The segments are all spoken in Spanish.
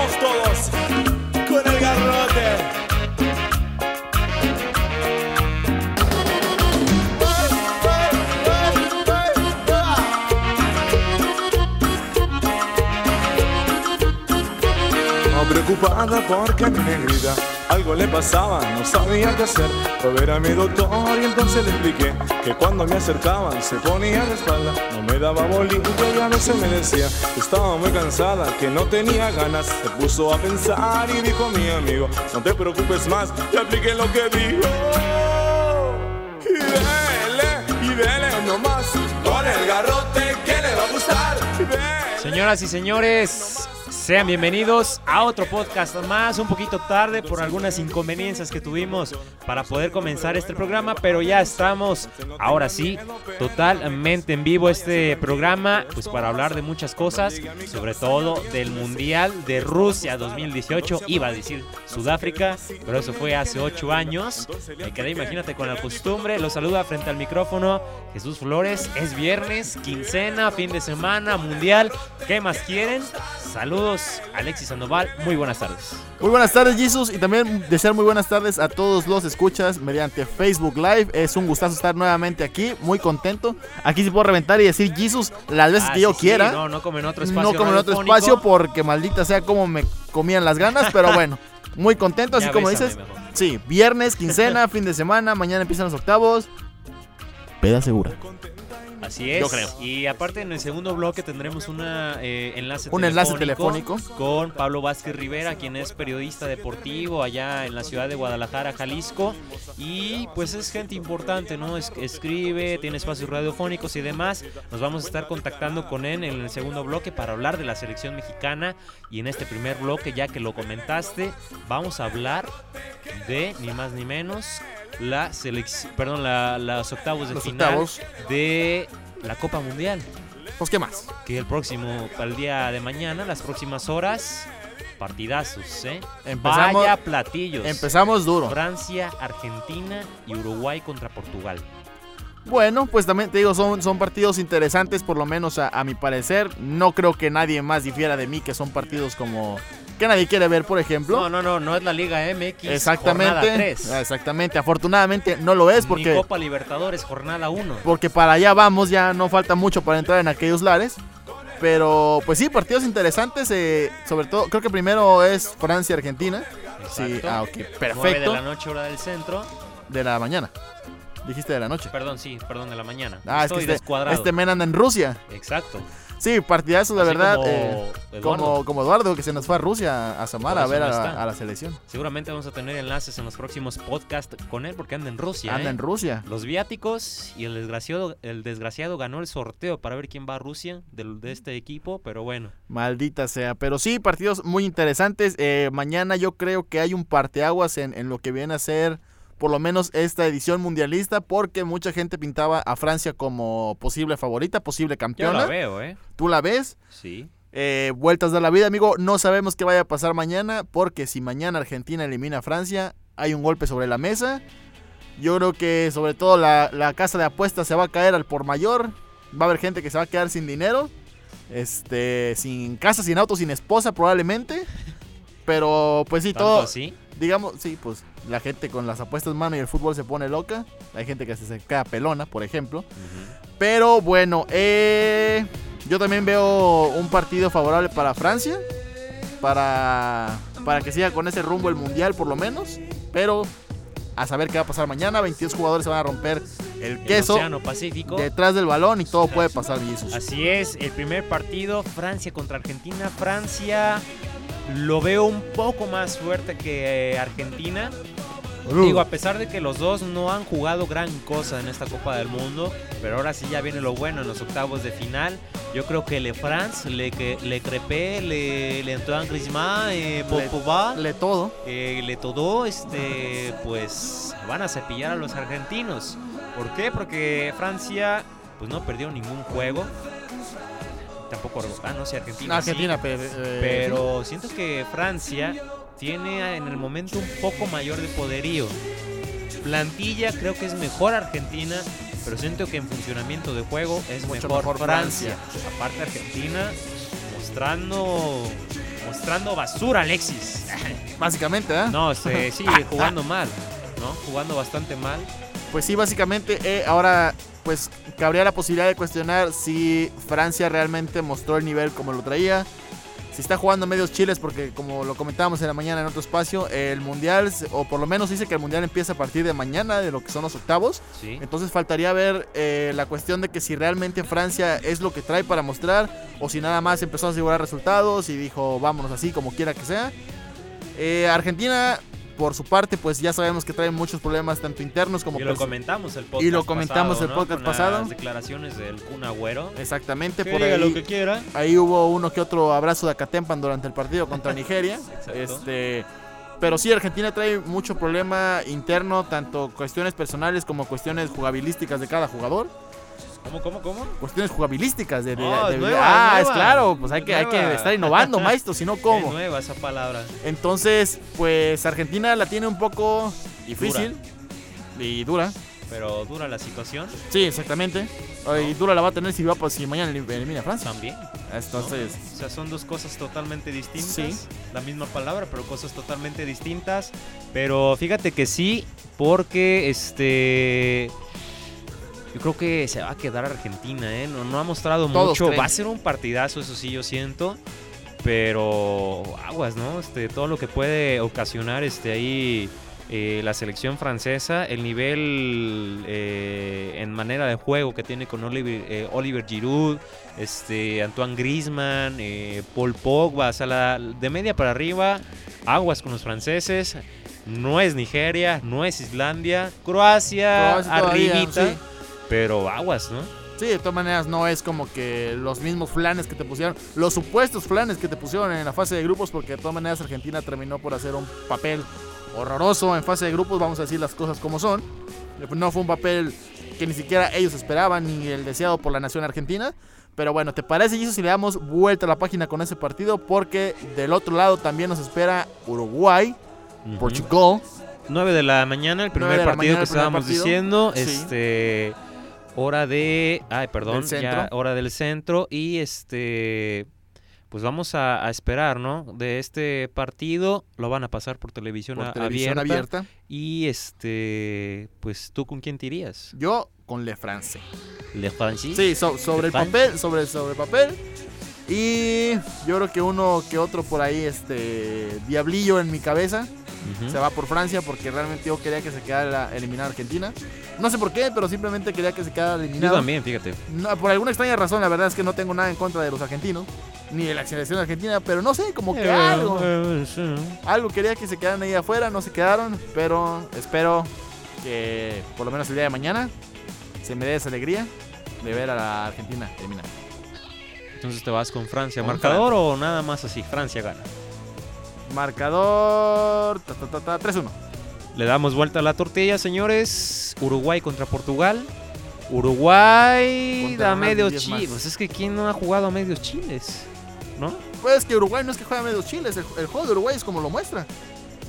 Vamos todos con el garrote. Preocupada porque a mi negrita algo le pasaba, no sabía qué hacer. Fue ver a mi doctor y entonces le expliqué que cuando me acercaban se ponía de espalda, no me daba bolillo y a veces me decía que estaba muy cansada, que no tenía ganas. Se puso a pensar y dijo mi amigo, no te preocupes más, y apliqué lo que dijo. Y dele, y dele nomás, con el garrote que le va a gustar. Señoras y señores, sean bienvenidos a otro podcast más, un poquito tarde por algunas inconveniencias que tuvimos para poder comenzar este programa, pero ya estamos, ahora sí, totalmente en vivo este programa, pues para hablar de muchas cosas, sobre todo del Mundial de Rusia 2018, iba a decir Sudáfrica, pero eso fue hace ocho años, me quedé, imagínate, con la costumbre, lo saluda frente al micrófono Jesús Flores, es viernes, quincena, fin de semana, Mundial, ¿qué más quieren? Saludos, Alexis Sandoval. Muy buenas tardes. Muy buenas tardes, Jesus, y también desear muy buenas tardes a todos los escuchas mediante Facebook Live. Es un gustazo estar nuevamente aquí, muy contento. Aquí sí puedo reventar y decir Jesus las veces Ah, que yo sí, sí, quiera. no, no como en otro espacio. No como en otro espacio porque maldita sea como me comían las ganas, pero bueno, muy contento, así Ya como dices. mejor. Sí, viernes, quincena, fin de semana, mañana empiezan los octavos. Peda segura. Así es. Yo creo. Y aparte en el segundo bloque tendremos una, eh, enlace Un enlace telefónico. con Pablo Vázquez Rivera, quien es periodista deportivo allá en la ciudad de Guadalajara, Jalisco. Y pues es gente importante, ¿no? Es- escribe, tiene espacios radiofónicos y demás. Nos vamos a estar contactando con él en el segundo bloque para hablar de la selección mexicana. Y en este primer bloque, ya que lo comentaste, vamos a hablar de ni más ni menos la selección, perdón, la, las octavos de Los final octavos. de la Copa Mundial, Pues, ¿qué más? que el próximo, para el día de mañana, las próximas horas, partidazos, ¿eh? Empezamos- Vaya platillos. Empezamos duro. Francia, Argentina y Uruguay contra Portugal. Bueno, pues también te digo, son, son partidos interesantes, por lo menos a, a mi parecer. No creo que nadie más difiera de mí, que son partidos como que nadie quiere ver, por ejemplo. No, no, no, no es la Liga MX. Exactamente. 3. Exactamente. Afortunadamente no lo es Ni porque, Copa Libertadores, jornada 1. porque para allá vamos, ya no falta mucho para entrar en aquellos lares. Pero pues sí, partidos interesantes. eh, sobre todo, creo que primero es Francia-Argentina. Sí, ah, ok, 9 de perfecto. la noche, hora del centro. De la mañana. Dijiste de la noche. Perdón, sí, perdón, de la mañana. Ah, es Estoy que este, descuadrado. este men anda en Rusia. Exacto. Sí, partidazos, la Así verdad. como eh, Eduardo. como, como Eduardo, que se nos fue a Rusia, a Samara, a ver no a, la selección. Seguramente vamos a tener enlaces en los próximos podcasts con él porque anda en Rusia. Anda ¿eh? en Rusia. Los viáticos y el desgraciado, el desgraciado ganó el sorteo para ver quién va a Rusia del- de, este equipo, pero bueno. Maldita sea. Pero sí, partidos muy interesantes. Eh, mañana yo creo que hay un parteaguas en, en lo que viene a ser por lo menos esta edición mundialista, porque mucha gente pintaba a Francia como posible favorita, posible Yo campeona. la veo, ¿eh? ¿Tú la ves? Sí. Eh, vueltas de la vida, amigo. No sabemos qué vaya a pasar mañana, porque si mañana Argentina elimina a Francia, hay un golpe sobre la mesa. Yo creo que sobre todo la, la casa de apuestas se va a caer al por mayor. Va a haber gente que se va a quedar sin dinero. Este, sin casa, sin auto, sin esposa probablemente. Pero pues sí, ¿Tanto todo, así? digamos, sí, pues la gente con las apuestas en mano y el fútbol se pone loca. Hay gente que se queda pelona, por ejemplo. Pero bueno, eh, yo también veo un partido favorable para Francia. Para, para que siga con ese rumbo el mundial, por lo menos. Pero a saber qué va a pasar mañana. 22 jugadores se van a romper el El queso Océano Pacífico. detrás del balón y todo puede pasar, Jesus. Así es, el primer partido, Francia contra Argentina. Francia lo veo un poco más fuerte que eh, Argentina. Digo, a pesar de que los dos no han jugado gran cosa en esta Copa del Mundo, pero ahora sí ya viene lo bueno en los octavos de final. Yo creo que Le France, Le, le Crepé, Le, le Antoine Griezmann, eh, Le- todo. eh, Le Todo, este, pues van a cepillar a los argentinos. ¿Por qué? Porque Francia pues no perdió ningún juego. Tampoco, ah, no sé, Argentina. sí. Argentina, pero, eh, Pero siento que Francia tiene en el momento un poco mayor de poderío. Plantilla creo que es mejor Argentina, pero siento que en funcionamiento de juego es Mucho mejor, mejor Francia. Francia. Aparte Argentina mostrando mostrando basura Alexis. Básicamente, ¿eh? No, este, sí, jugando mal, ¿no? Jugando bastante mal. Pues sí, básicamente, eh, ahora pues cabría la posibilidad de cuestionar si Francia realmente mostró el nivel como lo traía. Si está jugando medios chiles, porque como lo comentábamos en la mañana en otro espacio, el mundial, o por lo menos dice que el mundial empieza a partir de mañana, de lo que son los octavos. Sí. Entonces faltaría ver eh, la cuestión de que si realmente Francia es lo que trae para mostrar, o si nada más empezó a asegurar resultados y dijo vámonos así, como quiera que sea. Eh, Argentina, por su parte, pues ya sabemos que trae muchos problemas, tanto internos como Y lo pers- comentamos el podcast Y lo comentamos pasado, el podcast pasado. Las declaraciones del Kun Agüero. Exactamente, Que por diga ahí, lo que quiera. ahí hubo uno que otro abrazo de Acatempan durante el partido contra Nigeria. Este, pero sí, Argentina trae mucho problema interno, tanto cuestiones personales como cuestiones jugabilísticas de cada jugador. ¿Cómo, cómo, cómo? Cuestiones jugabilísticas de, de- Oh, de- es nueva, ah, es es claro, pues hay que, hay Nueva. que estar innovando, maestro, si no Es cómo. nueva esa palabra. Entonces, pues Argentina la tiene un poco difícil y dura. Pero dura la situación Sí, exactamente. Y dura la va a tener si va pues, si mañana elim- elimina a Francia. también. Entonces, O sea, son dos cosas totalmente distintas. Sí. La misma palabra, pero cosas totalmente distintas. Pero fíjate que sí, porque este. Yo creo que se va a quedar Argentina, ¿eh? No, no ha mostrado Todos mucho. creen. Va a ser un partidazo, eso sí, yo siento. Pero aguas, ¿no? Este, todo lo que puede ocasionar este, ahí eh, la selección francesa, el nivel eh, en manera de juego que tiene con Oliver, eh, Oliver Giroud, este, Antoine Griezmann, eh, Paul Pogba, o sea, la- de media para arriba, aguas con los franceses. No es Nigeria, no es Islandia, Croacia, Croacia todavía, arribita, sí. Pero aguas, ¿no? sí, de todas maneras no es como que los mismos flanes que te pusieron, los supuestos flanes que te pusieron en la fase de grupos, porque de todas maneras Argentina terminó por hacer un papel horroroso en fase de grupos, vamos a decir las cosas como son. No fue un papel que ni siquiera ellos esperaban, ni el deseado por la nación argentina. Pero bueno, ¿te parece, Jesus, si le damos vuelta a la página con ese partido? Porque del otro lado también nos espera Uruguay. Portugal. 9 de la mañana, el primer partido mañana, que estábamos partido. diciendo. Sí. Este. Hora de. Ay, perdón. Del centro. Ya, hora del centro. Y este. Pues vamos a, a esperar, ¿no? De este partido. Lo van a pasar por televisión, Por a- televisión abierta. abierta. Y este. Pues tú con quién te irías? Yo con Le France. ¿Le Francis? Sí, so- sobre el ¿De papel, sobre, sobre el papel. Y yo creo que uno que otro por ahí, este diablillo en mi cabeza, Se va por Francia porque realmente yo quería que se quedara eliminada Argentina. No sé por qué, pero simplemente quería que se quedara Yo eliminada. también, fíjate. No, por alguna extraña razón, la verdad es que no tengo nada en contra de los argentinos, ni de la selección argentina, pero no sé, como que Eh, algo, eh, sí. algo quería que se quedaran ahí afuera, no se quedaron, pero espero que por lo menos el día de mañana se me dé esa alegría de ver a la Argentina eliminada. Entonces te vas con Francia. ¿Marcador o nada más así? Francia gana. Marcador ta, ta, ta, ta, 3-1. Le damos vuelta a la tortilla, señores. Uruguay contra Portugal. Uruguay Contra da y medios chiles. Es que ¿quién no ha jugado a medios chiles? ¿No? Pues que Uruguay no es que juega medio chiles, el, el juego de Uruguay es como lo muestra.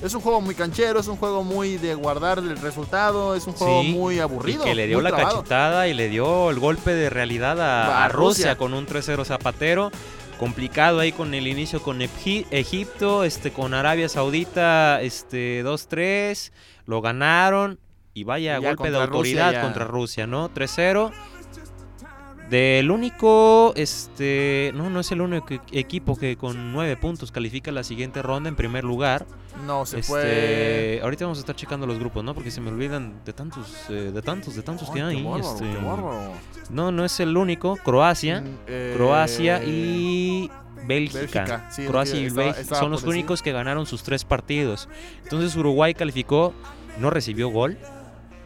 Es un juego muy canchero, es un juego muy de guardar el resultado, es un juego Sí, muy Y aburrido. que le dio la trabado. cachetada y le dio el golpe de realidad a, A a Rusia Rusia. con un 3-0 zapatero. Complicado ahí con el inicio con Egip- Egipto, este, con Arabia Saudita, este, 2-3. Lo ganaron. Y vaya Y golpe de autoridad Rusia contra Rusia, ¿no? 3-0. Del único, este, no, no es el único equipo que con nueve puntos califica la siguiente ronda en primer lugar. No, se Este, fue. ahorita vamos a estar checando los grupos, ¿no? Porque se me olvidan de tantos, eh, de tantos, de tantos que qué hay. bárbaro, este, qué bárbaro. no, no es el único. Croacia, Mm, eh, Croacia y Bélgica. Bélgica, sí, Croacia y estaba- Bélgica estaba son los decir. únicos que ganaron sus tres partidos. Entonces Uruguay calificó, no recibió gol.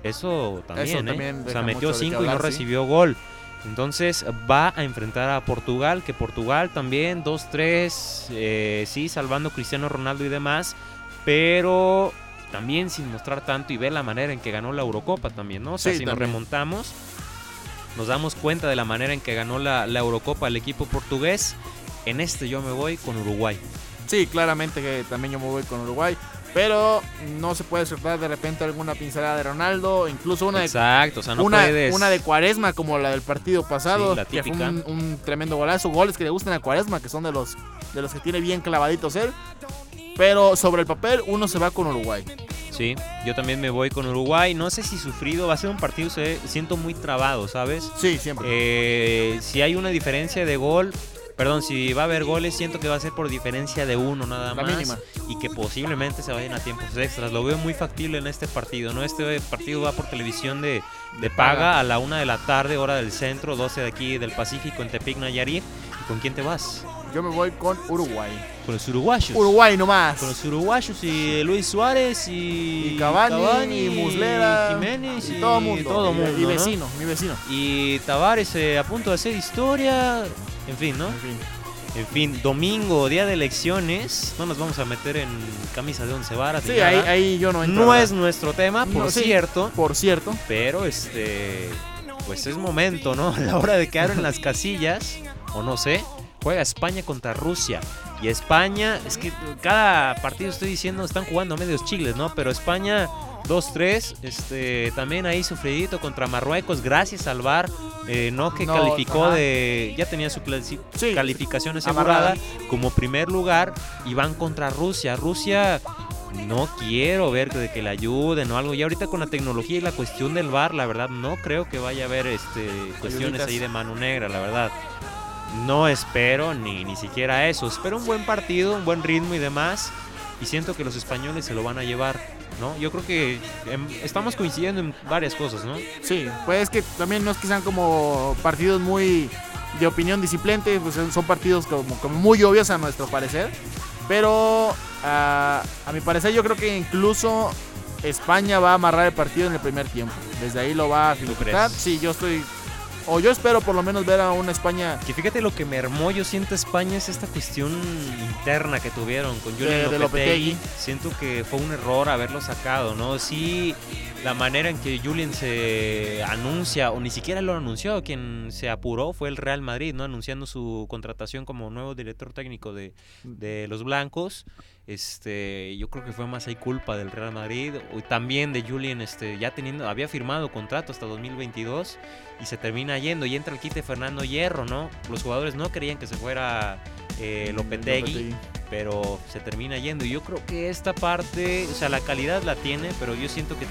Eso también, Eso ¿eh? O sea, metió cinco y no sí. recibió gol. Entonces va a enfrentar a Portugal, que Portugal también 2-3, eh, sí, salvando Cristiano Ronaldo y demás, pero también sin mostrar tanto y ver la manera en que ganó la Eurocopa también, ¿no? O sea, Sí, si nos remontamos, nos damos cuenta de la manera en que ganó la, la Eurocopa el equipo portugués. En este yo me voy con Uruguay. Sí, claramente que también yo me voy con Uruguay. Pero no se puede soltar de repente alguna pincelada de Ronaldo, incluso una de, Exacto, o sea, no una, puedes. una de Cuaresma como la del partido pasado, Sí, la que fue un, un tremendo golazo, goles que le gustan a Cuaresma, que son de los de los que tiene bien clavaditos él. Pero sobre el papel uno se va con Uruguay. Sí, yo también me voy con Uruguay. No sé si sufrido, va a ser un partido, se, siento muy trabado, ¿sabes? Sí, siempre. Eh, si hay una diferencia de gol, perdón, si va a haber goles, siento que va a ser por diferencia de uno nada La más. mínima. Y que posiblemente se vayan a tiempos extras. Lo veo muy factible en este partido, ¿no? Este partido va por televisión de, de paga a la una de la tarde, hora del centro, 12 de aquí del Pacífico, en Tepic, Nayarit. ¿Y ¿Con quién te vas? Yo me voy con Uruguay. Con los uruguayos. Uruguay nomás. Con los uruguayos y Luis Suárez y, Y Cavani, y Muslera, Jiménez y, y todo mundo. todo y, mundo, y ¿no? vecino, mi vecino. Y Tavares eh, a punto de hacer historia. En fin, ¿no? En fin. En fin, domingo, día de elecciones. No nos vamos a meter en camisa de once varas. Sí, ahí, yo no entro. no es nuestro tema, por No, sí. cierto. Por cierto. Pero este. Pues es momento, ¿no? A la hora de quedar en las casillas. O no sé. Juega España contra Rusia. Y España, es que cada partido estoy diciendo están jugando medios chiles, ¿no? Pero España 2-3, este, también ahí sufridito contra Marruecos, gracias al VAR, eh, no que No, calificó ajá. de, ya tenía su clasi- Sí, calificación amarrada. asegurada como primer lugar y van contra Rusia. Rusia no quiero ver de que le ayuden o algo. Y ahorita con la tecnología y la cuestión del VAR, la verdad, no creo que vaya a haber este, cuestiones ahí de mano negra, la verdad. No espero ni, ni siquiera eso. Espero un buen partido, un buen ritmo y demás. Y siento que los españoles se lo van a llevar, ¿no? Yo creo que em, estamos coincidiendo en varias cosas, ¿no? Sí, pues es que también no es que sean como partidos muy de opinión disciplente, pues son- partidos como, como muy obvios a nuestro parecer. Pero ah, a mi parecer yo creo que incluso España va a amarrar el partido en el primer tiempo. Desde ahí lo va a crees? Sí, yo estoy... O yo espero por lo menos ver a una España Que fíjate lo que me armó, yo siento España es esta cuestión interna que tuvieron con Julian De-. Lopetegui. Siento que fue un error haberlo sacado, ¿no? Sí, la manera en que Julian se anuncia, o ni siquiera lo anunció, quien se apuró fue el Real Madrid, ¿no? Anunciando su contratación como nuevo director técnico de, de los blancos. Este, yo creo que fue más ahí culpa del Real Madrid también de Julian, este, ya teniendo, había firmado contrato hasta 2022 y se termina yendo y entra el quite Fernando Hierro, ¿no? Los jugadores no querían que se fuera eh, Lopetegui, pero se termina yendo. Y yo creo que esta parte, o sea, la calidad la tiene, pero yo siento que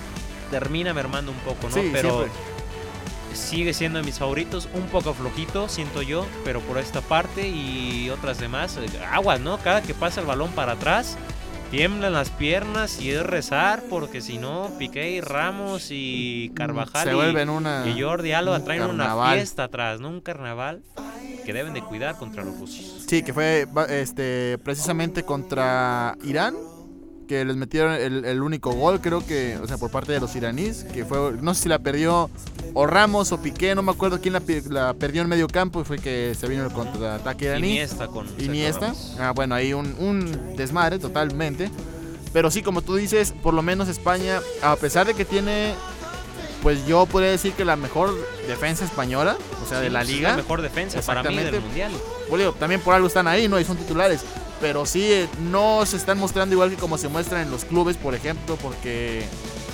termina mermando un poco, ¿no? Sí, pero siempre. Sigue siendo de mis favoritos, un poco flojito, siento yo, pero por esta parte y otras demás, eh, aguas, ¿no? Cada que pasa el balón para atrás, tiemblan las piernas y es rezar, porque si no, Piqué y Ramos y Carvajal se y, vuelven una... y Jordi Alba un traen una fiesta atrás, ¿no? Un carnaval que deben de cuidar contra los rusos. Sí, que fue este precisamente contra Irán, que les metieron el, el único gol, creo que, o sea, por parte de los iraníes, que fue, no sé si la perdió o Ramos o Piqué, no me acuerdo quién la, la perdió en medio campo y fue que se vino el contraataque iraní. Iniesta con Iniesta. Ah, bueno, ahí un, un desmadre totalmente. Pero sí, como tú dices, por lo menos España, a pesar de que tiene, pues yo podría decir que la mejor defensa española, o sea, de Sí, la pues es liga. la mejor defensa para mí del mundial. Bueno, también por algo están ahí, ¿no? Y son titulares. Pero sí, eh, no se están mostrando igual que como se muestran en los clubes, por ejemplo, porque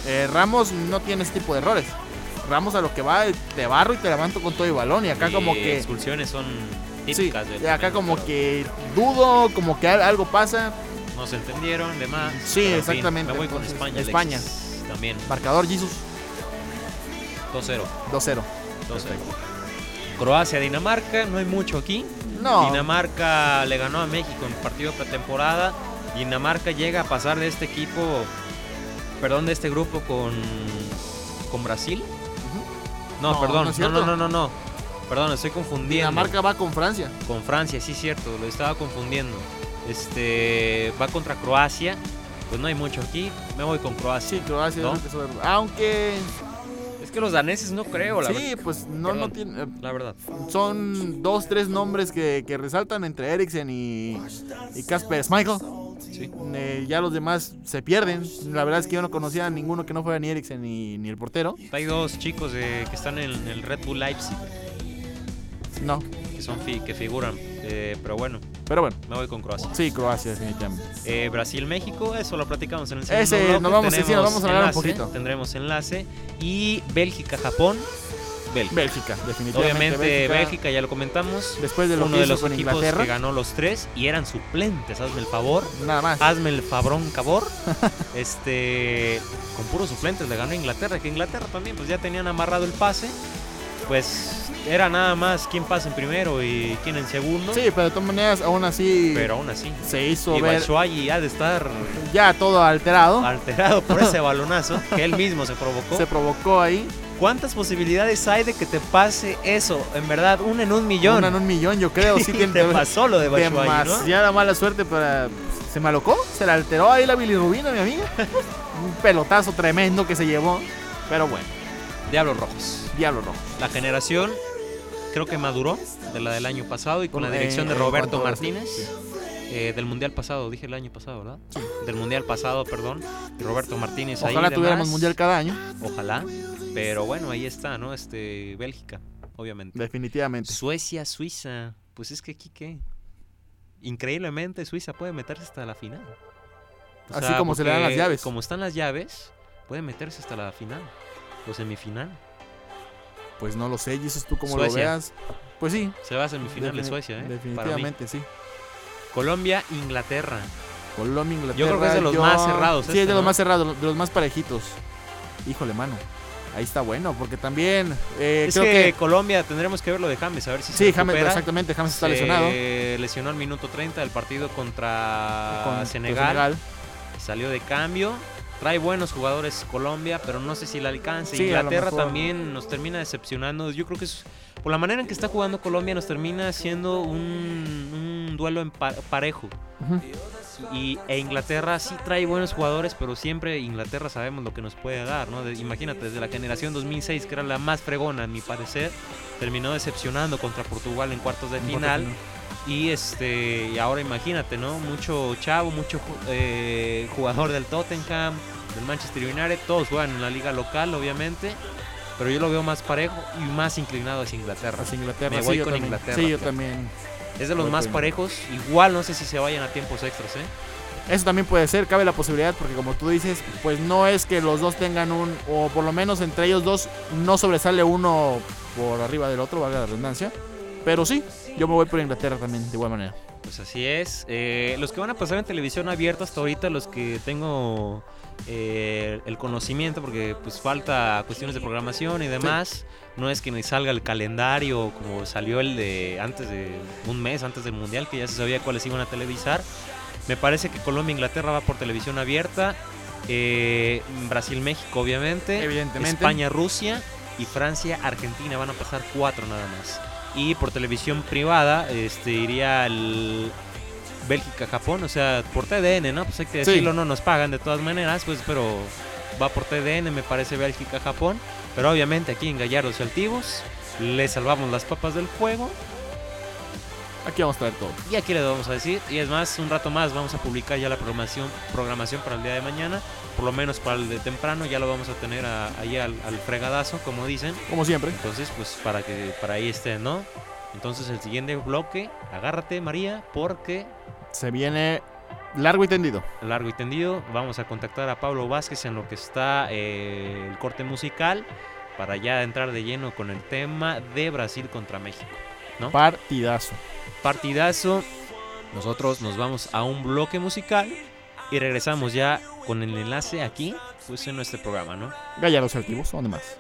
eh, Ramos no tiene ese tipo de errores. Ramos a lo que va, eh, te barro y te levanto con todo el balón. Y acá Y como que... expulsiones son Sí, típicas del y acá momento, como pero que dudo, como que al- algo pasa. no se entendieron, demás. Sí, pero en fin, exactamente, me voy con entonces, España. España. Alexis, también. Marcador Jesus 2-0. 2-0. 2-0. Croacia, Dinamarca, no hay mucho aquí. No, Dinamarca le ganó a México en partido pretemporada. Dinamarca llega a pasar de este equipo, perdón, de este grupo con, con Brasil. No, No, perdón, no no, no, no, no. Perdón, estoy confundiendo. Dinamarca va con Francia. Con Francia, sí, cierto, lo estaba confundiendo. Este va contra Croacia. Pues no hay mucho aquí. Me voy con Croacia. Sí, Croacia. ¿No? es lo que Aunque Es que los daneses no creo, la, sí, pues no, no tiene, eh, la verdad. son dos, tres nombres que, que resaltan entre Eriksen y, y Schmeichel. Sí. Eh, ya los demás se pierden. La verdad es que yo no conocía a ninguno que no fuera ni Eriksen ni, ni el portero. Hay dos chicos de- que están en el Red Bull Leipzig. No. que son fi- que figuran. Eh, pero bueno, Pero bueno, me voy con Croacia. sí, Croacia, definitivamente. Eh, Brasil-México, eso lo platicamos en el segundo Ese, bloque. nos vamos- sí, nos vamos a hablar un enlace, poquito. Tendremos enlace. Y Bélgica-Japón. Bélgica. Bélgica, definitivamente. Obviamente Bélgica. ya lo comentamos. Después de lo Uno que de los con equipos Inglaterra, que ganó los tres y eran suplentes, hazme el favor. nada más. Hazme el fabrón cabor. este con puros suplentes le ganó a Inglaterra, que Inglaterra también pues ya tenían amarrado el pase. Pues era nada más quién pasa en primero y quién en segundo. Sí, pero de todas maneras, aún así Pero aún así. se hizo Y ver Batshuayi ha de estar ya todo alterado. alterado por ese balonazo que él mismo se provocó. Se provocó ahí. ¿Cuántas posibilidades hay de que te pase eso? En verdad, una en un millón. Una en un millón, yo creo. Sí, Y tiene te pasó lo de Batshuayi, ¿no? demasiada mala suerte para. ¿Se malocó? ¿Se le alteró ahí la bilirrubina, mi amiga? un pelotazo tremendo que se llevó. Pero bueno, Diablos Rojos. diablo rojo. La generación creo que maduró de la del año pasado y con la Eh, dirección de Roberto Martínez. sí. eh, del mundial pasado, dije el año pasado, ¿verdad? Del mundial pasado, perdón. Roberto Martínez ahí. Ojalá tuviéramos demás. mundial cada año. Ojalá. Pero bueno, ahí está, ¿no? Este, Bélgica, obviamente. Definitivamente. Suecia, Suiza. Pues es que aquí qué. Increíblemente Suiza puede meterse hasta la final. O Así como se le dan las llaves. Como están las llaves, puede meterse hasta la final. O semifinal. Pues no lo sé, Jesus, tú como lo veas. Pues sí. Se va a semifinal de Suecia, ¿eh? Definitivamente, sí. Colombia, Inglaterra. Colombia, Inglaterra. Yo creo que es de los más cerrados Sí, este, es de ¿no? los más cerrados, de los más parejitos. Híjole, mano. Ahí está bueno, porque también eh, es creo que, que, Colombia tendremos que ver lo de James, a ver si sí, se James, recupera. exactamente, James está Se lesionado lesionó al minuto 30 del partido contra con con Senegal. Salió de cambio. Trae buenos jugadores Colombia, pero no sé si le alcance. Sí, Inglaterra también nos termina decepcionando. Yo creo que es, por la manera en que está jugando Colombia nos termina siendo un, un duelo en pa- parejo. Y, e Inglaterra sí trae buenos jugadores, pero siempre Inglaterra sabemos lo que nos puede dar, ¿no? De- imagínate, desde la generación 2006, que era la más fregona, a mi parecer, terminó decepcionando contra Portugal en cuartos de En final. Y este y ahora imagínate, ¿no? Mucho chavo, mucho eh, jugador del Tottenham, del Manchester United, todos juegan en la liga local, obviamente. Pero yo lo veo más parejo y más inclinado hacia Inglaterra. Hacia Inglaterra. Me sí, voy con también. Inglaterra, Sí, yo también. Es de los voy más con- parejos. Igual no sé si se vayan a tiempos extras, ¿eh? Eso también puede ser, cabe la posibilidad, porque como tú dices, pues no es que los dos tengan un, o por lo menos entre ellos dos no sobresale uno por arriba del otro, valga la redundancia. Pero sí, yo me voy por Inglaterra también, de igual manera. Pues así es. Eh, los que van a pasar en televisión abierta hasta ahorita, los que tengo eh, el conocimiento, porque pues falta cuestiones de programación y demás. No es que ni salga el calendario como salió el de antes de un mes antes del mundial, que ya se sabía cuáles iban a televisar. Me parece que Colombia e Inglaterra va por televisión abierta. eh, Brasil-México, obviamente. Evidentemente. España-Rusia y Francia-Argentina van a pasar cuatro nada más. Y por televisión privada este, iría el Bélgica-Japón, o sea, por TDN, ¿no? Pues hay que Sí. decirlo, no nos pagan de todas maneras, pues, pero va por TDN, me parece Bélgica-Japón. Pero obviamente aquí en Gallardos y Altivos le salvamos las papas del fuego. Aquí vamos a traer todo. Y aquí le vamos a decir, y es más, un rato más vamos a publicar ya la programación, programación para el día de mañana, por lo menos para el de temprano, ya lo vamos a tener a- ahí al, al fregadazo, como dicen. Como siempre. Entonces, pues para que para ahí estén, ¿no? Entonces el siguiente bloque, agárrate María, porque Se viene largo y tendido. largo y tendido, vamos a contactar a Pablo Vázquez en lo que está eh, el corte musical para ya entrar de lleno con el tema de Brasil contra México. ¿No? Partidazo. Partidazo. Nosotros nos vamos a un bloque musical y regresamos ya con el enlace aquí, pues en nuestro programa, ¿no? Gallardos y Altivos, ¿dónde más?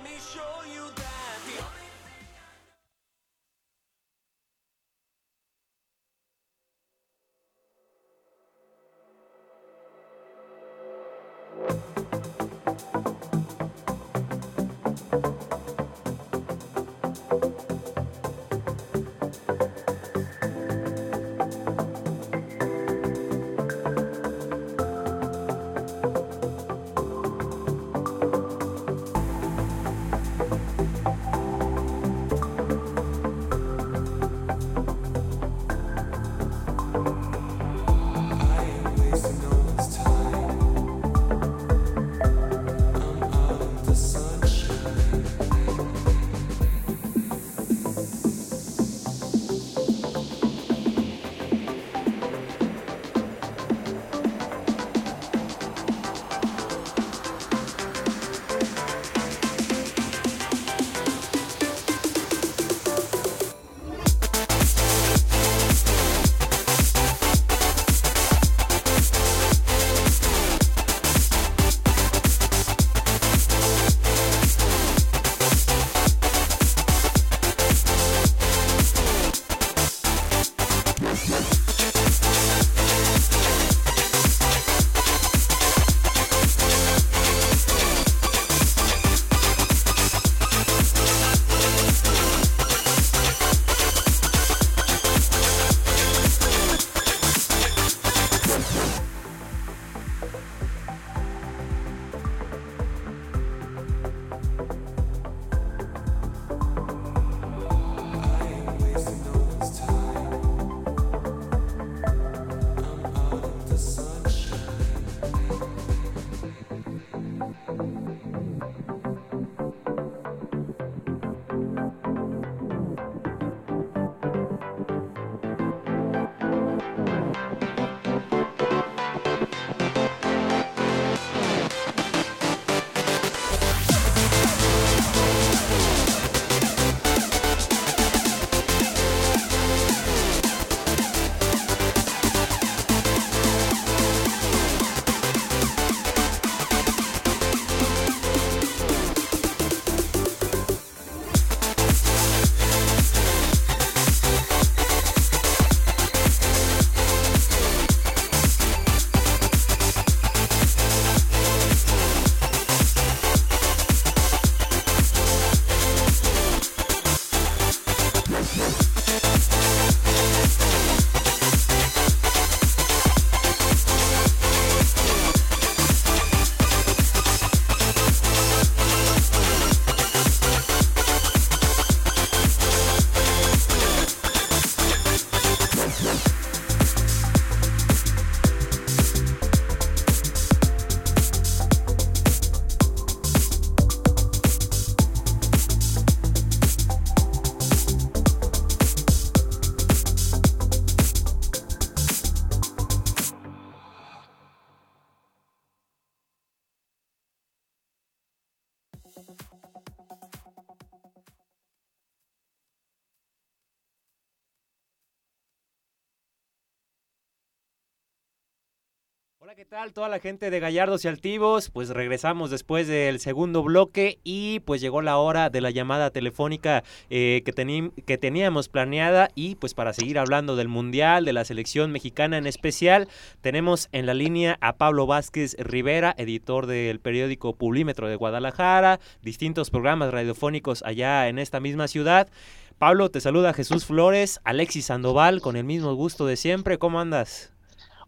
¿Qué tal? Toda la gente de Gallardos y Altivos, pues regresamos después del segundo bloque y pues llegó la hora de la llamada telefónica eh, que, que teníamos planeada y pues para seguir hablando del Mundial, de la selección mexicana en especial, tenemos en la línea a Pablo Vázquez Rivera, editor del periódico Publímetro de Guadalajara, distintos programas radiofónicos allá en esta misma ciudad. Pablo, te saluda Jesús Flores, Alexis Sandoval, con el mismo gusto de siempre, ¿cómo andas?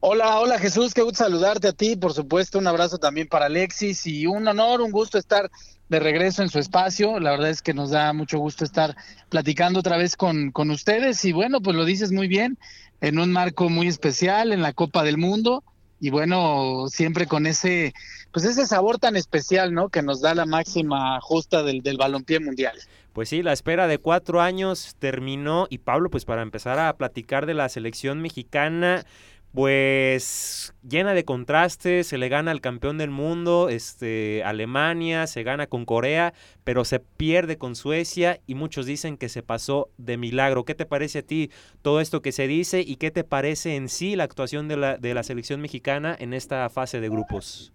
Hola, hola Jesús, qué gusto saludarte a ti, por supuesto, un abrazo también para Alexis y un honor, un gusto estar de regreso en su espacio. La verdad es que nos da mucho gusto estar platicando otra vez con, con ustedes y bueno, pues lo dices muy bien, en un marco muy especial, en la Copa del Mundo y bueno, siempre con ese, pues ese sabor tan especial, ¿no? Que nos da la máxima justa del, del balompié mundial. Pues sí, la espera de cuatro años terminó y Pablo, pues para empezar a platicar de la selección mexicana, pues llena de contrastes, se le gana al campeón del mundo, este, Alemania, se gana con Corea, pero se pierde con Suecia y muchos dicen que se pasó de milagro. ¿Qué te parece a ti todo esto que se dice y qué te parece en sí la actuación de la, de la selección mexicana en esta fase de grupos?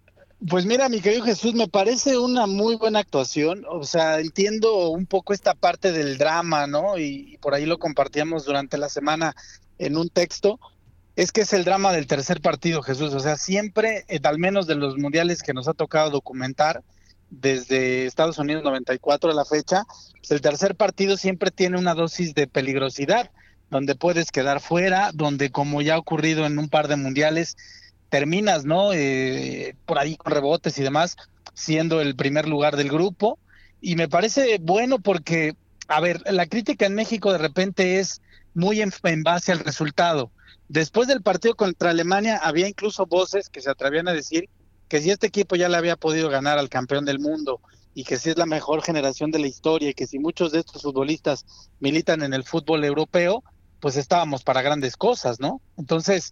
Pues mira, mi querido Jesús, me parece una muy buena actuación. O sea, entiendo un poco esta parte del drama, ¿no? Y, y por ahí lo compartíamos durante la semana en un texto es que es el drama del tercer partido, Jesús. O sea, siempre, eh, al menos de los mundiales que nos ha tocado documentar, desde Estados Unidos 94 a la fecha, pues el tercer partido siempre tiene una dosis de peligrosidad, donde puedes quedar fuera, donde como ya ha ocurrido en un par de mundiales, terminas, ¿no? Eh, por ahí con rebotes y demás, siendo el primer lugar del grupo. Y me parece bueno porque, a ver, la crítica en México de repente es muy en base al resultado. Después del partido contra Alemania había incluso voces que se atrevían a decir que si este equipo ya le había podido ganar al campeón del mundo y que si es la mejor generación de la historia y que si muchos de estos futbolistas militan en el fútbol europeo, pues estábamos para grandes cosas, ¿no? Entonces,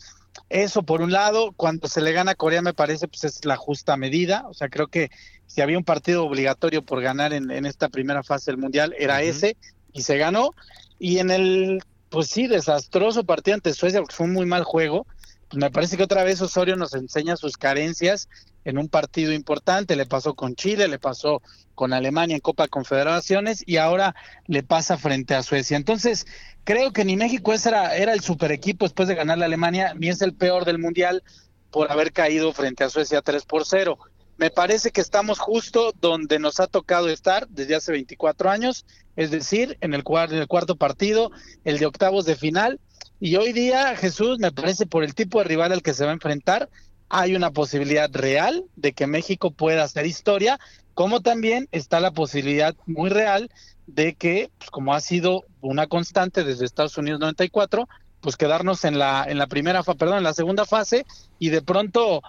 eso por un lado, cuando se le gana a Corea me parece pues es la justa medida, o sea, creo que si había un partido obligatorio por ganar en, esta primera fase del Mundial era ese y se ganó. Y en el pues sí, desastroso partido ante Suecia porque fue un muy mal juego. Pues me parece que otra vez Osorio nos enseña sus carencias en un partido importante. Le pasó con Chile, le pasó con Alemania en Copa Confederaciones y ahora le pasa frente a Suecia. Entonces, creo que ni México era, era el super equipo después de ganar la Alemania, ni es el peor del Mundial por haber caído frente a Suecia 3 por 0 me parece que estamos justo donde nos ha tocado estar desde hace 24 años, es decir, en el, cuarto, el cuarto partido, el de octavos de final. Y hoy día, Jesús, me parece por el tipo de rival al que se va a enfrentar, hay una posibilidad real de que México pueda hacer historia, como también está la posibilidad muy real de que, pues, como ha sido una constante desde Estados Unidos 94, pues quedarnos en la en la primera perdón, en la segunda fase y de pronto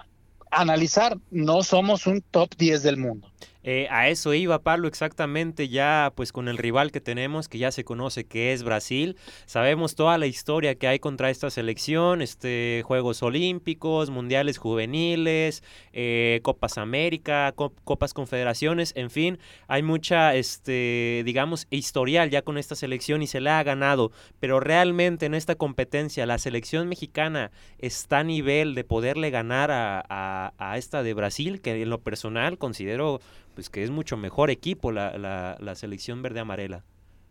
analizar, no somos un top 10 del mundo. Eh, a eso iba Pablo exactamente ya pues con el rival que tenemos que ya se conoce que es Brasil. Sabemos toda la historia que hay contra esta selección, este Juegos Olímpicos, Mundiales Juveniles, eh, Copas América, Copas Confederaciones, en fin, hay mucha este digamos historial ya con esta selección y se la ha ganado, pero realmente en esta competencia la selección mexicana está a nivel de poderle ganar a, a esta de Brasil, que en lo personal considero pues que es mucho mejor equipo la, la, selección verde amarela.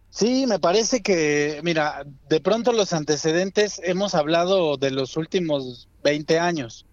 Sí, me parece que, mira, de pronto los antecedentes hemos hablado de los últimos 20 años,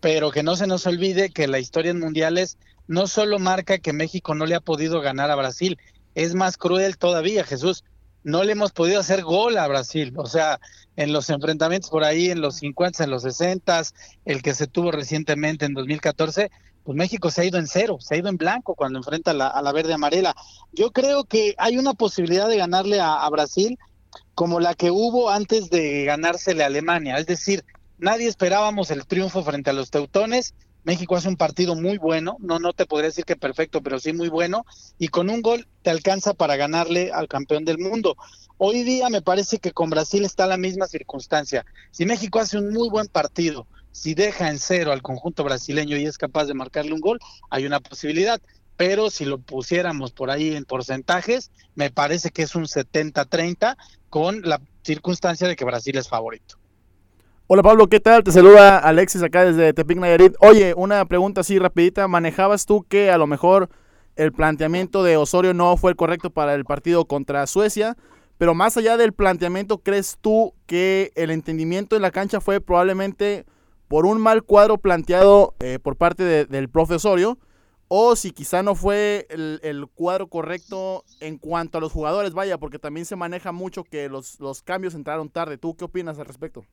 pero que no se nos olvide que la historia en mundiales no solo marca que México no le ha podido ganar a Brasil, es más cruel todavía, Jesús. No le hemos podido hacer gol a Brasil. O sea, en los enfrentamientos por ahí, en los 50, en los 60, el que se tuvo recientemente en 2014, pues México se ha ido en cero, se ha ido en blanco cuando enfrenta a la, verde amarela. Yo creo que hay una posibilidad de ganarle a, Brasil como la que hubo antes de ganársele a Alemania, es decir, nadie esperábamos el triunfo frente a los teutones. México hace un partido muy bueno, no no te podría decir que perfecto, pero sí muy bueno y con un gol te alcanza para ganarle al campeón del mundo. Hoy día me parece que con Brasil está la misma circunstancia. Si México hace un muy buen partido, si deja en cero al conjunto brasileño y es capaz de marcarle un gol, hay una posibilidad. Pero si lo pusiéramos por ahí en porcentajes, me parece que es un 70-30 con la circunstancia de que Brasil es favorito. Hola Pablo, ¿qué tal? Te saluda Alexis acá desde Tepic Nayarit. Oye, una pregunta así rapidita. ¿Manejabas tú que a lo mejor el planteamiento de Osorio no fue el correcto para el partido contra Suecia? Pero más allá del planteamiento, ¿crees tú que el entendimiento en la cancha fue probablemente por un mal cuadro planteado eh, por parte del profe Osorio? O si quizá no fue el, cuadro correcto en cuanto a los jugadores, vaya, porque también se maneja mucho que los, los cambios entraron tarde. ¿Tú qué opinas al respecto?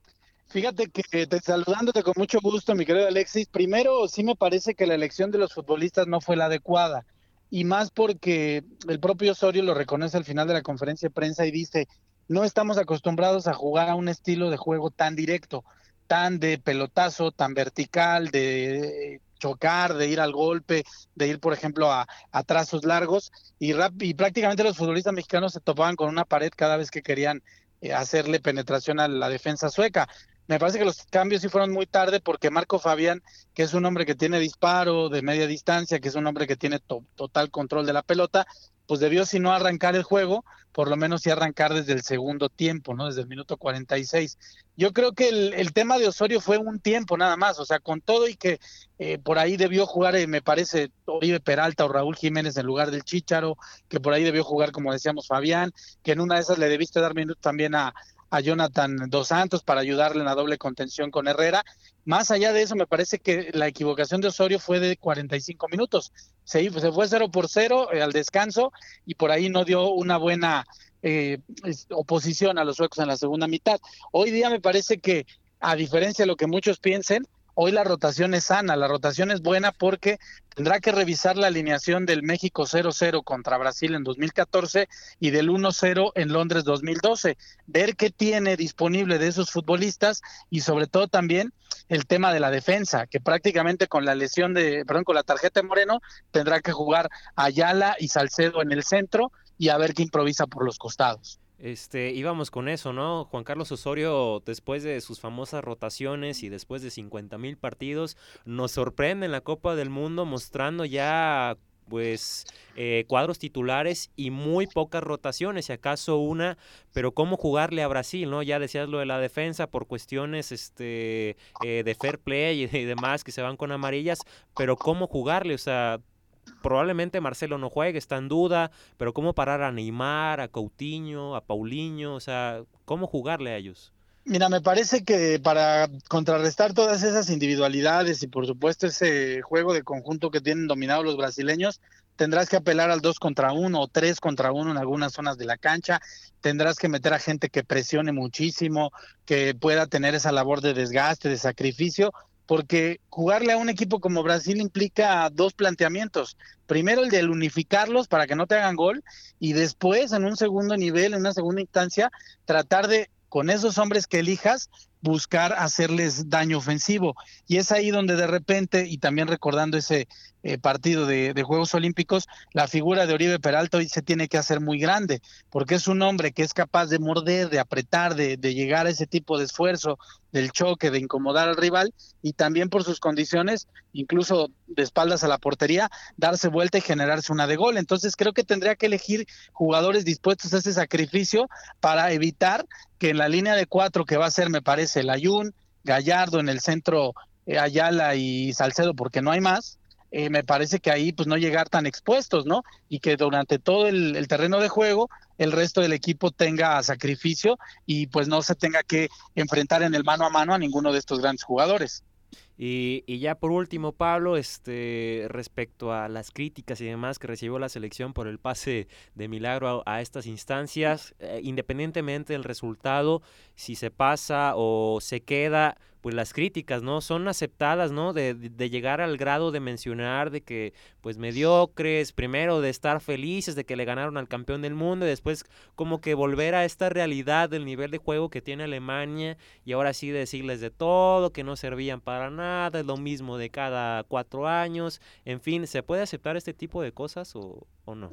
Fíjate que te, saludándote con mucho gusto, mi querido Alexis. Primero, sí me parece que la elección de los futbolistas no fue la adecuada. Y más porque el propio Osorio lo reconoce al final de la conferencia de prensa y dice, no estamos acostumbrados a jugar a un estilo de juego tan directo, tan de pelotazo, tan vertical, de chocar, de ir al golpe, de ir, por ejemplo, a, trazos largos. Y, y prácticamente los futbolistas mexicanos se topaban con una pared cada vez que querían eh, hacerle penetración a la defensa sueca. Me parece que los cambios sí fueron muy tarde porque Marco Fabián, que es un hombre que tiene disparo de media distancia, que es un hombre que tiene total control de la pelota, pues debió si no arrancar el juego, por lo menos sí arrancar desde el segundo tiempo, ¿no? Desde el minuto 46. Yo creo que el, tema de Osorio fue un tiempo nada más, o sea, con todo y que eh, por ahí debió jugar, eh, me parece, Oribe Peralta o Raúl Jiménez en lugar del Chícharo, que por ahí debió jugar, como decíamos, Fabián, que en una de esas le debiste dar minutos también a, a Jonathan Dos Santos para ayudarle en la doble contención con Herrera. Más allá de eso, me parece que la equivocación de Osorio fue de 45 minutos. Se, se fue 0 por 0 eh, al descanso y por ahí no dio una buena eh, oposición a los suecos en la segunda mitad. Hoy día me parece que, a diferencia de lo que muchos piensen, hoy la rotación es sana, la rotación es buena porque tendrá que revisar la alineación del México 0-0 contra Brasil en 2014 y del 1-0 en Londres 2012, ver qué tiene disponible de esos futbolistas y sobre todo también el tema de la defensa, que prácticamente con la lesión de, perdón, con la tarjeta de Moreno tendrá que jugar Ayala y Salcedo en el centro y a ver qué improvisa por los costados. Este, íbamos con eso, ¿no? Juan Carlos Osorio, después de sus famosas rotaciones y después de 50 mil partidos, nos sorprende en la Copa del Mundo mostrando ya pues eh, cuadros titulares y muy pocas rotaciones, si acaso una, pero cómo jugarle a Brasil, ¿no? Ya decías lo de la defensa por cuestiones este, eh, de fair play y, y demás que se van con amarillas, pero cómo jugarle, o sea, probablemente Marcelo no juegue, está en duda, pero cómo parar a Neymar, a Coutinho, a Paulinho, o sea, cómo jugarle a ellos. Mira, me parece que para contrarrestar todas esas individualidades y por supuesto ese juego de conjunto que tienen dominado los brasileños, tendrás que apelar al dos contra uno o tres contra uno en algunas zonas de la cancha, tendrás que meter a gente que presione muchísimo, que pueda tener esa labor de desgaste, de sacrificio, porque jugarle a un equipo como Brasil implica dos planteamientos. Primero el de unificarlos para que no te hagan gol y después en un segundo nivel, en una segunda instancia, tratar de con esos hombres que elijas buscar hacerles daño ofensivo. Y es ahí donde de repente, y también recordando ese eh, partido de, Juegos Olímpicos, la figura de Oribe Peralta hoy se tiene que hacer muy grande, porque es un hombre que es capaz de morder, de apretar, de, de llegar a ese tipo de esfuerzo, del choque, de incomodar al rival, y también por sus condiciones, incluso de espaldas a la portería, darse vuelta y generarse una de gol. Entonces creo que tendría que elegir jugadores dispuestos a ese sacrificio para evitar que en la línea de cuatro que va a ser, me parece, el Ayun, Gallardo en el centro, eh, Ayala y Salcedo, porque no hay más, eh, me parece que ahí pues no llegar tan expuestos, ¿no? Y que durante todo el, terreno de juego el resto del equipo tenga sacrificio y pues no se tenga que enfrentar en el mano a mano a ninguno de estos grandes jugadores. Y, ya por último, Pablo, este, respecto a las críticas y demás que recibió la selección por el pase de milagro a, estas instancias, eh, independientemente del resultado, si se pasa o se queda, pues las críticas, ¿no? Son aceptadas, ¿no? De, de, llegar al grado de mencionar de que, pues mediocres, primero de estar felices de que le ganaron al campeón del mundo y después como que volver a esta realidad del nivel de juego que tiene Alemania y ahora sí decirles de todo, que no servían para nada, es lo mismo de cada cuatro años, en fin, ¿se puede aceptar este tipo de cosas o, o no?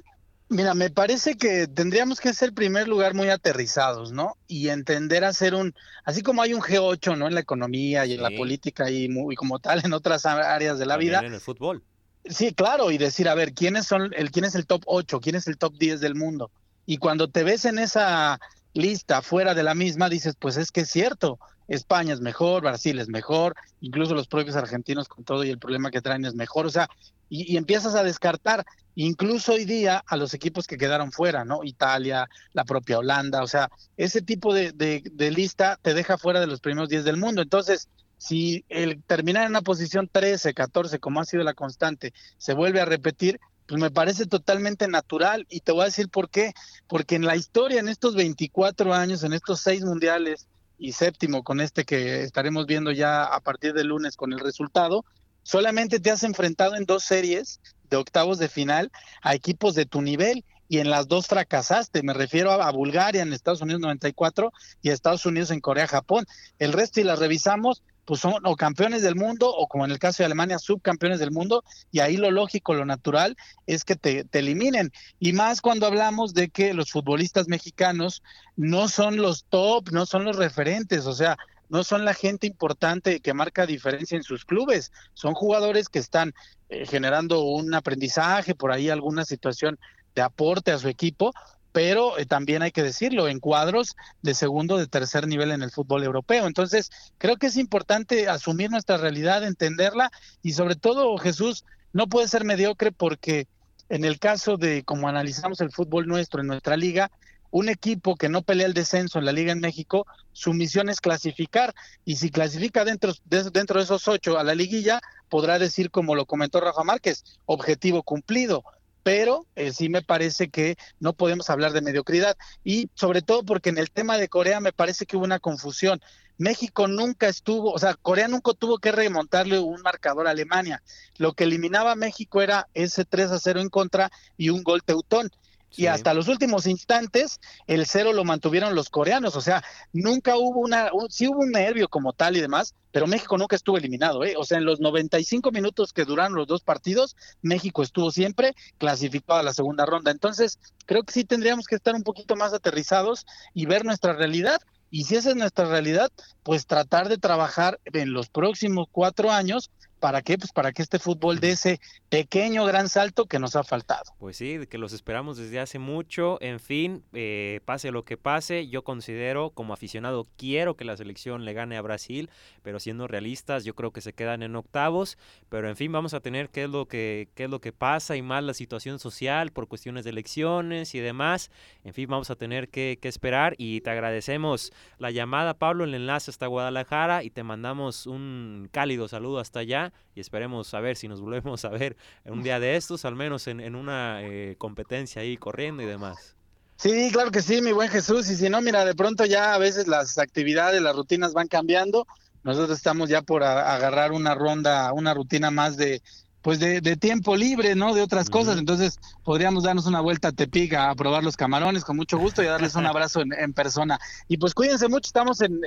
Mira, me parece que tendríamos que ser, en primer lugar, muy aterrizados, ¿no? Y entender hacer un, así como hay un G8, ¿no? En la economía y en la política y, muy, como tal en otras áreas de la vida. En el fútbol. Sí, claro, y decir, a ver, ¿quiénes son, el, quién es el top 8, quién es el top 10 del mundo? Y cuando te ves en esa, lista fuera de la misma, dices, pues es que es cierto, España es mejor, Brasil es mejor, incluso los propios argentinos con todo y el problema que traen es mejor, o sea, y, empiezas a descartar incluso hoy día a los equipos que quedaron fuera, ¿no? Italia, la propia Holanda, o sea, ese tipo de, de, lista te deja fuera de los primeros 10 del mundo. Entonces, si el terminar en una posición 13, 14, como ha sido la constante, se vuelve a repetir, pues me parece totalmente natural y te voy a decir por qué, porque en la historia, en estos 24 años, en estos seis mundiales y séptimo con este que estaremos viendo ya a partir del lunes con el resultado, solamente te has enfrentado en dos series de octavos de final a equipos de tu nivel y en las dos fracasaste. Me refiero a, Bulgaria en Estados Unidos 94 y a Estados Unidos en Corea-Japón. El resto, y las revisamos, pues son o campeones del mundo o como en el caso de Alemania, subcampeones del mundo y ahí lo lógico, lo natural es que te, te, eliminen. Y más cuando hablamos de que los futbolistas mexicanos no son los top, no son los referentes, o sea, no son la gente importante que marca diferencia en sus clubes, son jugadores que están eh, generando un aprendizaje, por ahí alguna situación de aporte a su equipo, pero eh, también hay que decirlo, en cuadros de segundo, de tercer nivel en el fútbol europeo. Entonces, creo que es importante asumir nuestra realidad, entenderla y sobre todo, Jesús, no puede ser mediocre porque en el caso de como analizamos el fútbol nuestro en nuestra liga, un equipo que no pelea el descenso en la Liga en México, su misión es clasificar y si clasifica dentro de, dentro de esos ocho a la liguilla, podrá decir, como lo comentó Rafa Márquez, objetivo cumplido. Pero eh, sí me parece que no podemos hablar de mediocridad y sobre todo porque en el tema de Corea me parece que hubo una confusión. México nunca estuvo, o sea, Corea nunca tuvo que remontarle un marcador a Alemania. Lo que eliminaba a México era ese 3 a 0 en contra y un gol teutón. Y hasta los últimos instantes, el cero lo mantuvieron los coreanos. O sea, nunca hubo una, sí hubo un nervio como tal y demás, pero México nunca estuvo eliminado. ¿eh? O sea, en los 95 minutos que duraron los dos partidos, México estuvo siempre clasificado a la segunda ronda. Entonces, creo que sí tendríamos que estar un poquito más aterrizados y ver nuestra realidad. Y si esa es nuestra realidad, pues tratar de trabajar en los próximos cuatro años ¿Para qué? Pues para que este fútbol dé ese pequeño gran salto que nos ha faltado. Pues sí, que los esperamos desde hace mucho. En fin, eh, pase lo que pase, yo considero como aficionado quiero que la selección le gane a Brasil, pero siendo realistas yo creo que se quedan en octavos. Pero en fin, vamos a tener qué es lo que, qué es lo que pasa y más la situación social por cuestiones de elecciones y demás. En fin, vamos a tener que, que esperar y te agradecemos la llamada, Pablo, el enlace hasta Guadalajara y te mandamos un cálido saludo hasta allá y esperemos a ver si nos volvemos a ver en un día de estos, al menos en, una eh, competencia ahí corriendo y demás. Sí, claro que sí, mi buen Jesús. Y si no, mira, de pronto ya a veces las actividades, las rutinas van cambiando. Nosotros estamos ya por agarrar una ronda, una rutina más de, pues de, tiempo libre, ¿no? De otras cosas. Entonces, podríamos darnos una vuelta a Tepic a probar los camarones con mucho gusto y darles un abrazo en, persona. Y pues cuídense mucho, estamos en,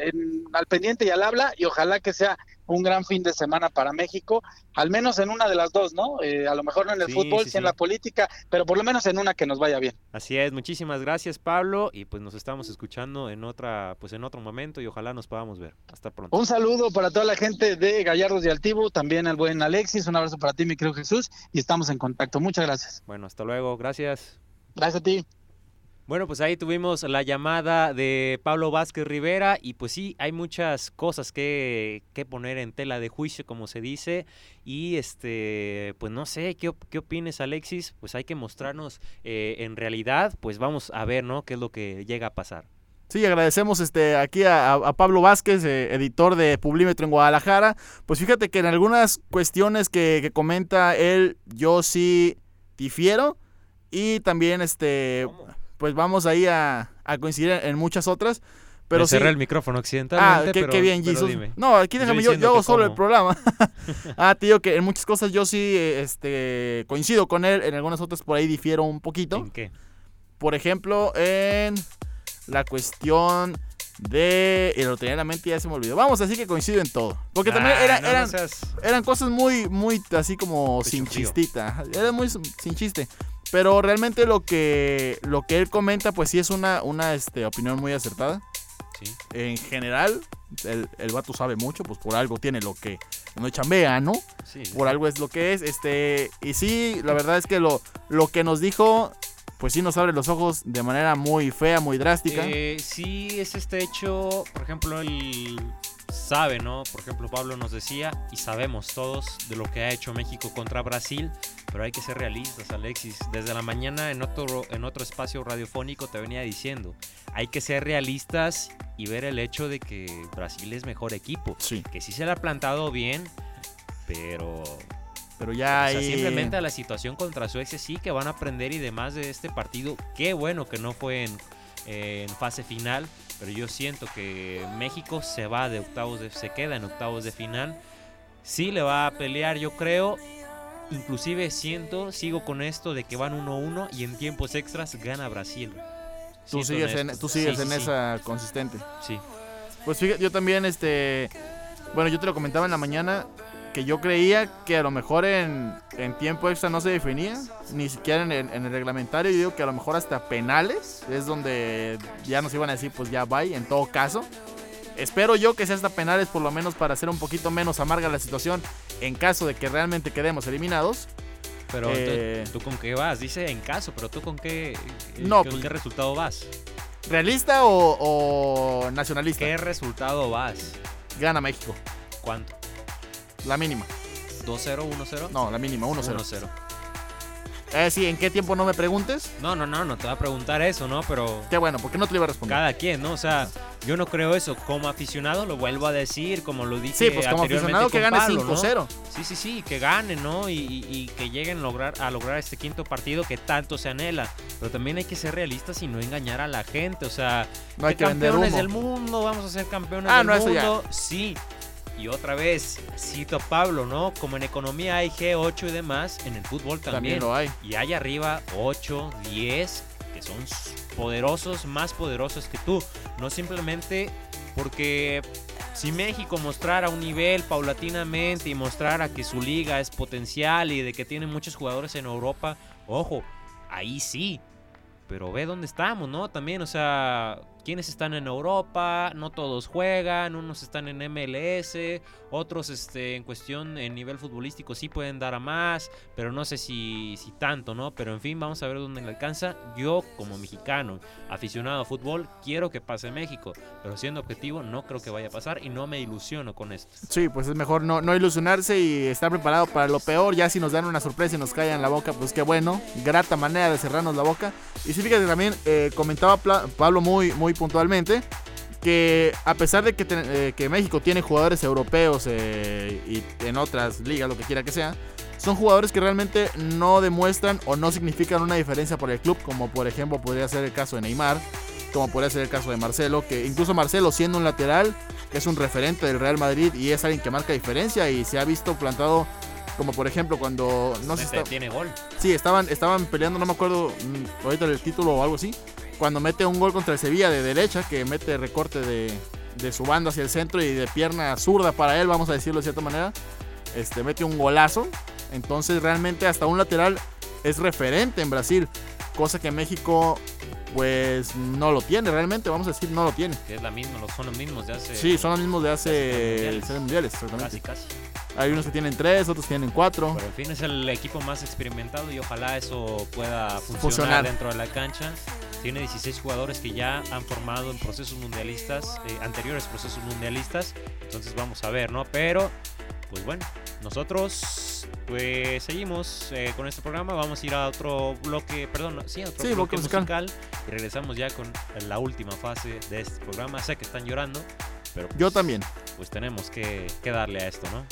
al pendiente y al habla y ojalá que sea un gran fin de semana para México, al menos en una de las dos, ¿no? Eh, a lo mejor no en el fútbol, sí, en la política, pero por lo menos en una que nos vaya bien. Así es, muchísimas gracias Pablo y pues nos estamos escuchando en otra, pues en otro momento y ojalá nos podamos ver. Hasta pronto. Un saludo para toda la gente de Gallardos y Altivo, también al buen Alexis, un abrazo para ti, mi querido Jesús, y estamos en contacto. Muchas gracias. Bueno, hasta luego, gracias. Gracias a ti. Bueno, pues ahí tuvimos la llamada de Pablo Vázquez Rivera y pues sí, hay muchas cosas que, que poner en tela de juicio, como se dice, y este, pues no sé, ¿qué, qué opines Alexis? Pues hay que mostrarnos eh, en realidad, pues vamos a ver, ¿no? ¿Qué es lo que llega a pasar? Sí, agradecemos este, aquí a, Pablo Vázquez, eh, editor de Publímetro en Guadalajara. Pues fíjate que en algunas cuestiones que, que comenta él, yo sí difiero. Y también, este, pues vamos ahí a, coincidir en muchas otras. Pero sí. cerré el micrófono occidentalmente. Ah, qué, bien, Jesus. No, aquí déjame, yo, yo hago solo el programa. ah, tío, que en muchas cosas yo sí este, coincido con él, en algunas otras por ahí difiero un poquito. ¿En qué? Por ejemplo, en la cuestión de. Y lo tenía en la mente y ya se me olvidó. Vamos, así que coincido en todo. Porque también eran, eran cosas muy, muy así como sin chistita. Era muy sin chiste. Pero realmente lo que, lo que él comenta, pues sí es una, una este, opinión muy acertada. Sí. En general, el, el vato sabe mucho, pues por algo tiene lo que no chambea, ¿no? Sí, por algo es lo que es. Este, y sí, la verdad es que lo, lo que nos dijo pues sí nos abre los ojos de manera muy fea, muy drástica. Eh, sí, es este hecho, por ejemplo, él sabe, ¿no? Por ejemplo, Pablo nos decía, y sabemos todos de lo que ha hecho México contra Brasil, pero hay que ser realistas, Alexis. Desde la mañana en otro, en otro espacio radiofónico te venía diciendo, hay que ser realistas y ver el hecho de que Brasil es mejor equipo. Sí. Que sí se le ha plantado bien, pero Pero ya o sea, simplemente a la situación contra Suecia sí que van a aprender y demás de este partido. Qué bueno que no fue en, en fase final, pero yo siento que México se va de octavos de, se queda en octavos de final. Sí le va a pelear, yo creo. Inclusive siento, sigo con esto de que van 1-1 y en tiempos extras gana Brasil. Tú Siento sigues en, tú sigues Sí, en sí, sí. esa consistente. Sí. Pues fíjate, yo también, este. Bueno, yo te lo comentaba en la mañana que yo creía que a lo mejor en, en tiempo extra no se definía, ni siquiera en el, en el reglamentario. Yo digo que a lo mejor hasta penales es donde ya nos iban a decir, pues ya bye, en todo caso. Espero yo que sea hasta penales, por lo menos para hacer un poquito menos amarga la situación en caso de que realmente quedemos eliminados. Pero Eh, ¿tú, tú con qué vas? Dice en caso, pero tú con qué, No, con pues- qué resultado vas? ¿Realista o, o nacionalista? ¿Qué resultado vas? Gana México, ¿Cuánto? La mínima. ¿2-0, 1-0? No, la mínima, 1-0. 1-0. Eh, sí, ¿en qué tiempo no me preguntes? No, no, no, no te va a preguntar eso, ¿no? Pero Qué bueno, porque no te lo iba a responder. cada quien, ¿no? O sea, yo no creo eso. Como aficionado, lo vuelvo a decir, como lo dije Sí, pues como aficionado que gane Pablo, ¿no? 5-0. Sí, sí, sí, que ganen, ¿no? Y, y- y que lleguen a lograr, a lograr este quinto partido que tanto se anhela. Pero también hay que ser realistas y no engañar a la gente. O sea, No hay ¿qué que vender campeones humo. del mundo, vamos a ser campeones Ah, del no, eso ya. mundo. Sí. Y otra vez, cito a Pablo, ¿no? Como en economía hay G8 y demás, en el fútbol También también. lo hay. Y hay arriba 8, 10, que son poderosos, más poderosos que tú. No simplemente porque si México mostrara un nivel paulatinamente y mostrara que su liga es potencial y de que tiene muchos jugadores en Europa, ojo, ahí sí. Pero ve dónde estamos, ¿no? También, o sea, quienes están en Europa, no todos juegan, unos están en MLS, otros este, en cuestión en nivel futbolístico sí pueden dar a más, pero no sé si, si tanto, ¿no? Pero en fin, vamos a ver dónde le alcanza. Yo, como mexicano, aficionado a fútbol, quiero que pase México, pero siendo objetivo, no creo que vaya a pasar y no me ilusiono con esto. Sí, pues es mejor no, no ilusionarse y estar preparado para lo peor. Ya si nos dan una sorpresa y nos callan la boca, pues qué bueno. Grata manera de cerrarnos la boca. Y sí, fíjate también, eh, comentaba Pablo muy, muy puntualmente que a pesar de que, eh, que México tiene jugadores europeos eh, y en otras ligas, lo que quiera que sea, son jugadores que realmente no demuestran o no significan una diferencia por el club, como por ejemplo podría ser el caso de Neymar, como podría ser el caso de Marcelo, que incluso Marcelo siendo un lateral es un referente del Real Madrid y es alguien que marca diferencia y se ha visto plantado como por ejemplo cuando no sé Tiene gol. sí estaban estaban peleando no me acuerdo mm, ahorita el título o algo así cuando mete un gol contra el Sevilla de derecha que mete recorte de, de su banda hacia el centro y de pierna zurda para él vamos a decirlo de cierta manera este mete un golazo. Entonces realmente hasta un lateral es referente en Brasil cosa que México pues no lo tiene realmente vamos a decir no lo tiene Que es la misma, son los mismos de hace. Sí, son los mismos de hace mundiales. mundiales, Casi, exactamente. casi. Hay unos que tienen tres, otros tienen cuatro. Pero en fin, es el equipo más experimentado y ojalá eso pueda funcionar, Funcionar. dentro de la cancha. Tiene 16 jugadores que ya han formado en procesos mundialistas, eh, anteriores procesos mundialistas. Entonces vamos a ver, ¿no? Pero, pues bueno, nosotros pues seguimos eh, con este programa. Vamos a ir a otro bloque, perdón, sí, a otro Sí, bloque bloque musical. musical. Y regresamos ya con la última fase de este programa. Sé que están llorando, pero Yo también. pues tenemos que, que darle a esto, ¿no?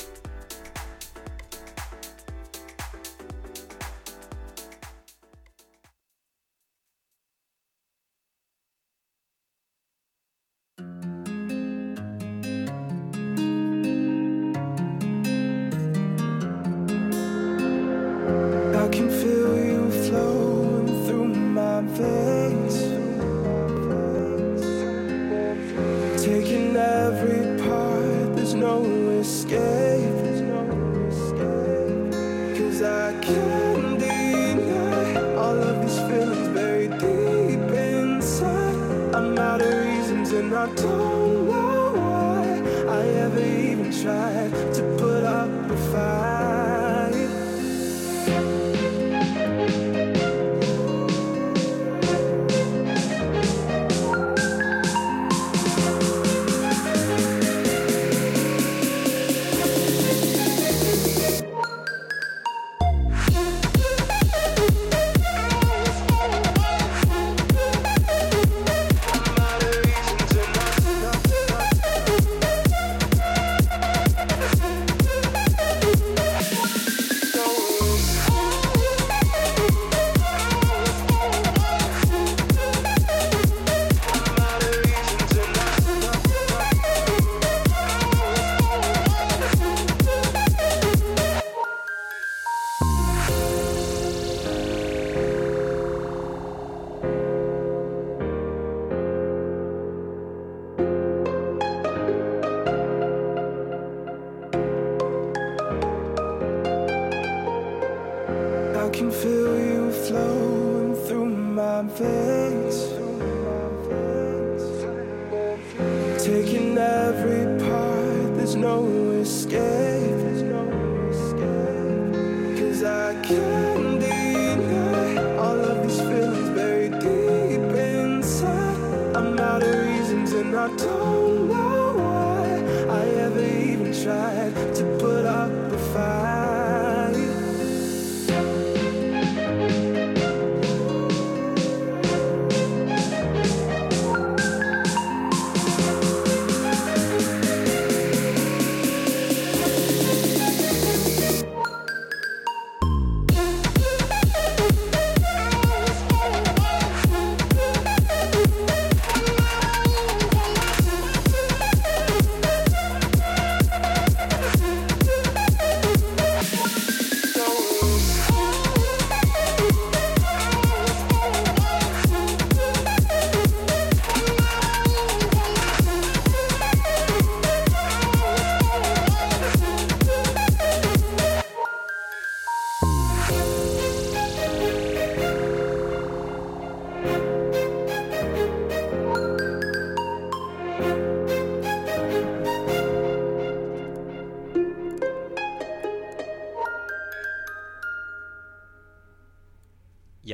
I don't know why I ever even tried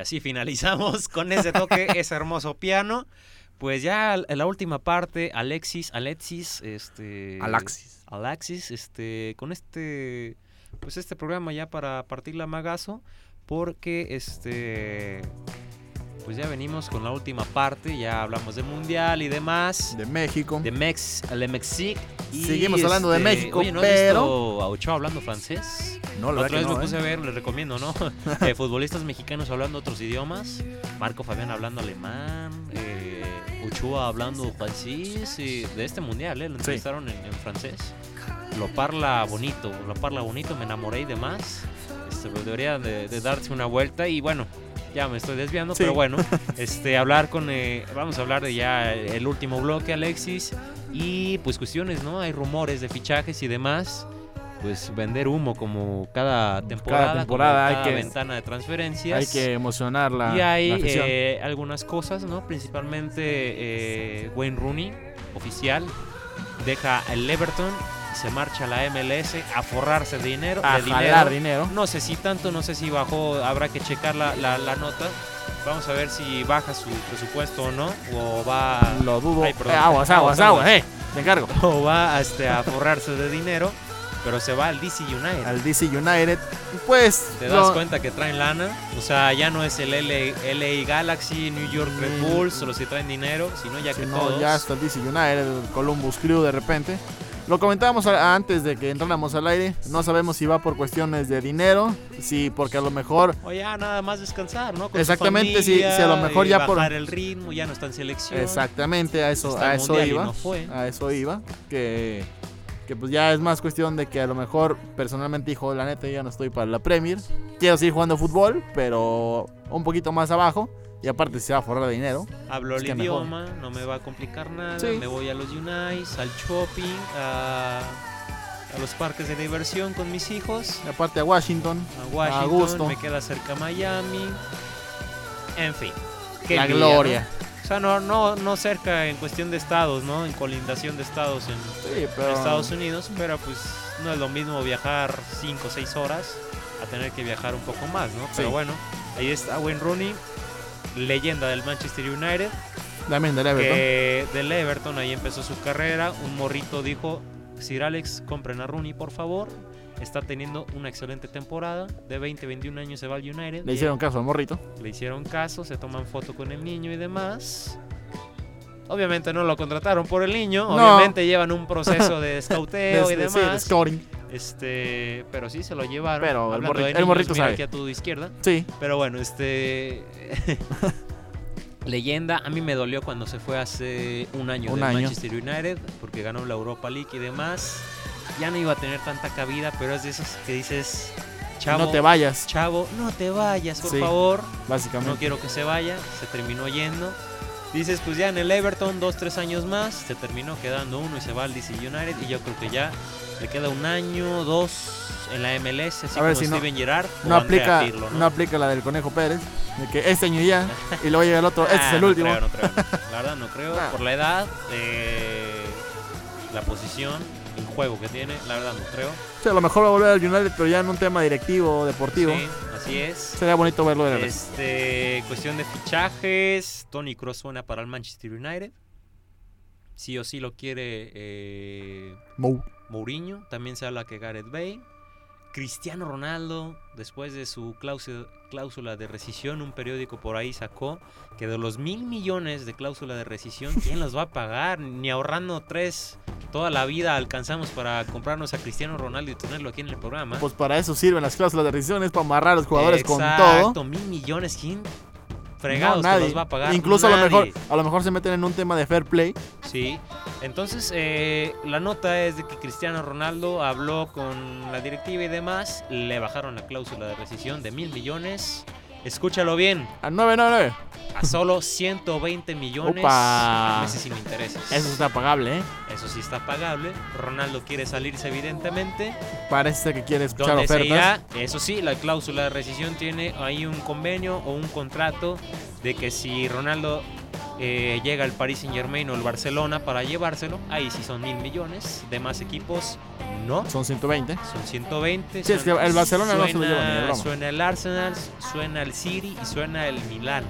así finalizamos con ese toque, ese hermoso piano. Pues ya en la última parte, Alexis, Alexis, este... Alaxis. Alexis, este, con este, pues este programa ya para partir la magazo, porque este, pues ya venimos con la última parte, ya hablamos del mundial y demás, De México. de Mex, de Mexique. y, Seguimos hablando de México, oye, ¿no has pero- visto a Ochoa hablando francés? No, la otra que vez lo no, puse ¿eh? a ver, les recomiendo, ¿no? Eh, futbolistas mexicanos hablando otros idiomas. Marco Fabián hablando alemán. Eh, Ochoa hablando francés. y de este mundial, ¿eh? Lo entrevistaron en, en francés. Lo parla bonito, lo parla bonito, me enamoré y demás. Este, pues debería de, de darse una vuelta y bueno. Ya me estoy desviando, Sí. pero bueno, este, hablar con, eh, vamos a hablar de ya el último bloque, Alexis, y pues cuestiones, ¿no? Hay rumores de fichajes y demás pues vender humo como cada temporada, como temporada hay cada que- ventana de transferencias. Hay que emocionar la, y hay la eh, algunas cosas, ¿no? Principalmente eh, Wayne Rooney, oficial, deja el Everton, se marcha a la MLS a forrarse de dinero. a de jalar dinero. dinero. No sé si tanto, no sé si bajó, habrá que checar la, la- la nota. Vamos a ver si baja su presupuesto o no, o va, Lo dudo. Ay. Eh, aguas, aguas, Aguas, eh. Te encargo. o va este, a forrarse de dinero, pero se va al DC United. Al DC United. Pues. Te das cuenta que traen lana. O sea, ya no es el LA, LA Galaxy, New York Red Mm. Bulls, los que traen dinero, sino ya si que no, todos. ya hasta el DC United, el Columbus Crew de repente. Lo comentábamos antes de que entráramos al aire. No sabemos si va por cuestiones de dinero. Sí, porque a lo mejor. O ya nada más descansar, ¿no? Con Exactamente, sí, a lo mejor ya por- bajar el ritmo, ya no está en selección. Exactamente, a eso, a eso iba. no fue. A eso iba. Que, que pues ya es más cuestión de que a lo mejor personalmente dijo, la neta, ya no estoy para la Premier. Quiero seguir jugando fútbol, pero un poquito más abajo. Y aparte se va a forrar de dinero. Hablo Es el mejor. idioma, no me va a complicar nada. Sí. Me voy a los Unites, al shopping, a, a los parques de diversión con mis hijos. Y aparte a Washington. a Washington, A gusto. me queda cerca Miami. En fin. qué la gloria. ¿no? O sea, no, no, no cerca en cuestión de estados, ¿no? En colindación de estados en, Sí, en pero. Estados Unidos, pero pues no es lo mismo viajar 5 o 6 horas a tener que viajar un poco más, ¿no? Pero Sí. bueno, ahí está Wayne Rooney, leyenda del Manchester United, También del Everton. que del Everton ahí empezó su carrera. Un morrito dijo, Sir Alex, compren a Rooney, por favor. Está teniendo una excelente temporada. De 20, 21 años se va al United. Le hicieron caso al morrito. Le hicieron caso, se toman foto con el niño y demás. Obviamente no lo contrataron por el niño, No. obviamente llevan un proceso de y scoring. Este, pero sí se lo llevaron. Pero el morrito- el niños, morrito sabe. aquí a tu izquierda. Sí. Pero bueno, este. Leyenda, a mí me dolió cuando se fue hace un año Un año. Manchester United, porque ganó la Europa League y demás. Ya no iba a tener tanta cabida, pero es de esos que dices, chavo, no te vayas, chavo, no te vayas, por Sí. favor. básicamente. No quiero que se vaya, se terminó yendo. Dices, pues ya en el Everton, dos, tres años más, se terminó quedando uno y se va al DC United. Y yo creo que ya le queda un año, dos en la MLS, así A ver como si no- Steven Gerrard o No aplica, Pirlo, ¿no? no aplica la del Conejo Pérez, de que este año ya, y luego llega el otro, este Ah, es el no último. creo, no creo, no. La verdad no creo. Ah. Por la edad, eh, la posición, el juego que tiene, la verdad no creo. O sea, a lo mejor va a volver al United, pero ya en un tema directivo, deportivo. Sí, así es. Sería bonito verlo de. Este, cuestión de fichajes, Tony Cross suena para el Manchester United. Sí o sí lo quiere eh, Mou. Mourinho. También se habla que Gareth Bale. Cristiano Ronaldo, después de su cláusula, cláusula de rescisión, un periódico por ahí sacó que de los mil millones de cláusula de rescisión, ¿quién los va a pagar? Ni ahorrando tres toda la vida alcanzamos para comprarnos a Cristiano Ronaldo y tenerlo aquí en el programa. Pues para eso sirven las cláusulas de rescisión, es para amarrar a los jugadores con Exacto, todo. mil millones, ¿quién fregados No, nadie. los va a pagar? Incluso a lo mejor a lo mejor se meten en un tema de fair play. Sí, entonces eh, la nota es de que Cristiano Ronaldo habló con la directiva y demás, le bajaron la cláusula de rescisión de mil millones. Escúchalo bien, A 999. a solo 120 millones Opa. a meses sin intereses. Eso está pagable, ¿eh? Eso sí está pagable. Ronaldo quiere salirse evidentemente. Parece que quiere escuchar ¿Dónde se ofertas. irá? Eso sí, la cláusula de rescisión tiene ahí un convenio o un contrato de que si Ronaldo eh, llega al Paris Saint Germain o el Barcelona para llevárselo, ahí sí son mil millones. De más equipos, no. Son 120. Son 120. Sí, es que el Barcelona no se lo suena- lleva ni de broma. Suena el Arsenal, suena el City y suena el Milán.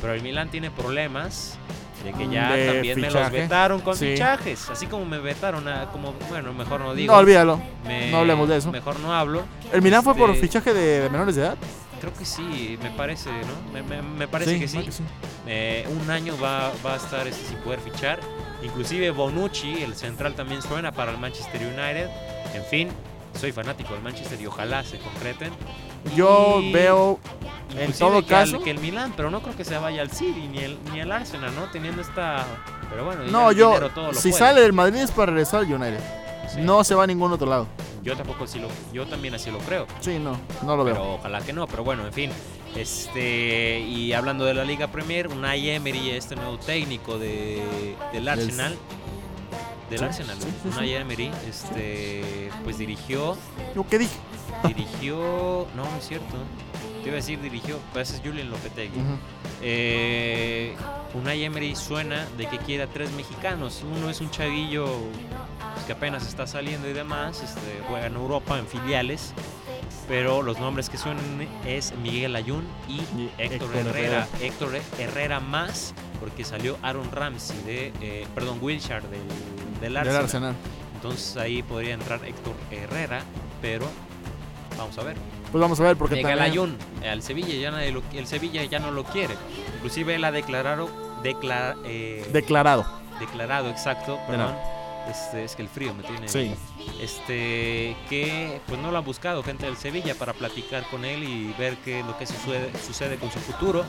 Pero el Milán tiene problemas de que ya De también me los fichaje. vetaron con Sí. fichajes. Así como me vetaron a, como, bueno, mejor no digo. No, olvídalo. Me- no hablemos de eso. Mejor no hablo. ¿El Milán fue por Este, fichaje de, de menores de edad? Creo que sí, me parece, ¿no? Me, me- me parece que sí. Eh, un año va, va a estar este, sin poder fichar. Inclusive Bonucci, el central, también suena para el Manchester United. En fin, soy fanático del Manchester y ojalá se concreten. Yo Y veo, en todo que al- caso- que el Milan, pero no creo que se vaya al City ni el, ni el Arsenal, ¿no? Teniendo esta... Pero bueno, No, yo, dinero todo lo si puede. sale del Madrid es para regresar al United. Sí. No se va a ningún otro lado. Yo tampoco así lo... Yo también así lo creo. Sí, no, no lo veo. pero ojalá que no, pero bueno, en fin. Este, y hablando de la Liga Premier, Unai Emery, este nuevo técnico de, del Arsenal, del Arsenal, Unai Emery, este, pues dirigió, ¿Yo qué dije? dirigió, no, no es cierto, te iba a decir dirigió, pues es Julian Lopetegui. Ujú. Eh, Unai Emery suena de que quiere a tres mexicanos. Uno es un chavillo pues, que apenas está saliendo y demás, este, juega en Europa en filiales. Pero los nombres que suenan es Miguel Ayun y, Y Héctor, Héctor Herrera. Héctor Herrera más, porque salió Aaron Ramsey de, eh, perdón, Wilshire del, del Del Arsenal. Arsenal. Entonces ahí podría entrar Héctor Herrera, pero vamos a ver. Pues vamos a ver porque Miguel también... Al Sevilla ya nadie lo, el Sevilla ya no lo quiere. Inclusive él ha declarado, declara- eh, Declarado. declarado, exacto, perdón. Este, es que el frío me tiene. Sí. Este, que pues no lo han buscado gente del Sevilla para platicar con él y ver qué lo que sucede, sucede con su futuro.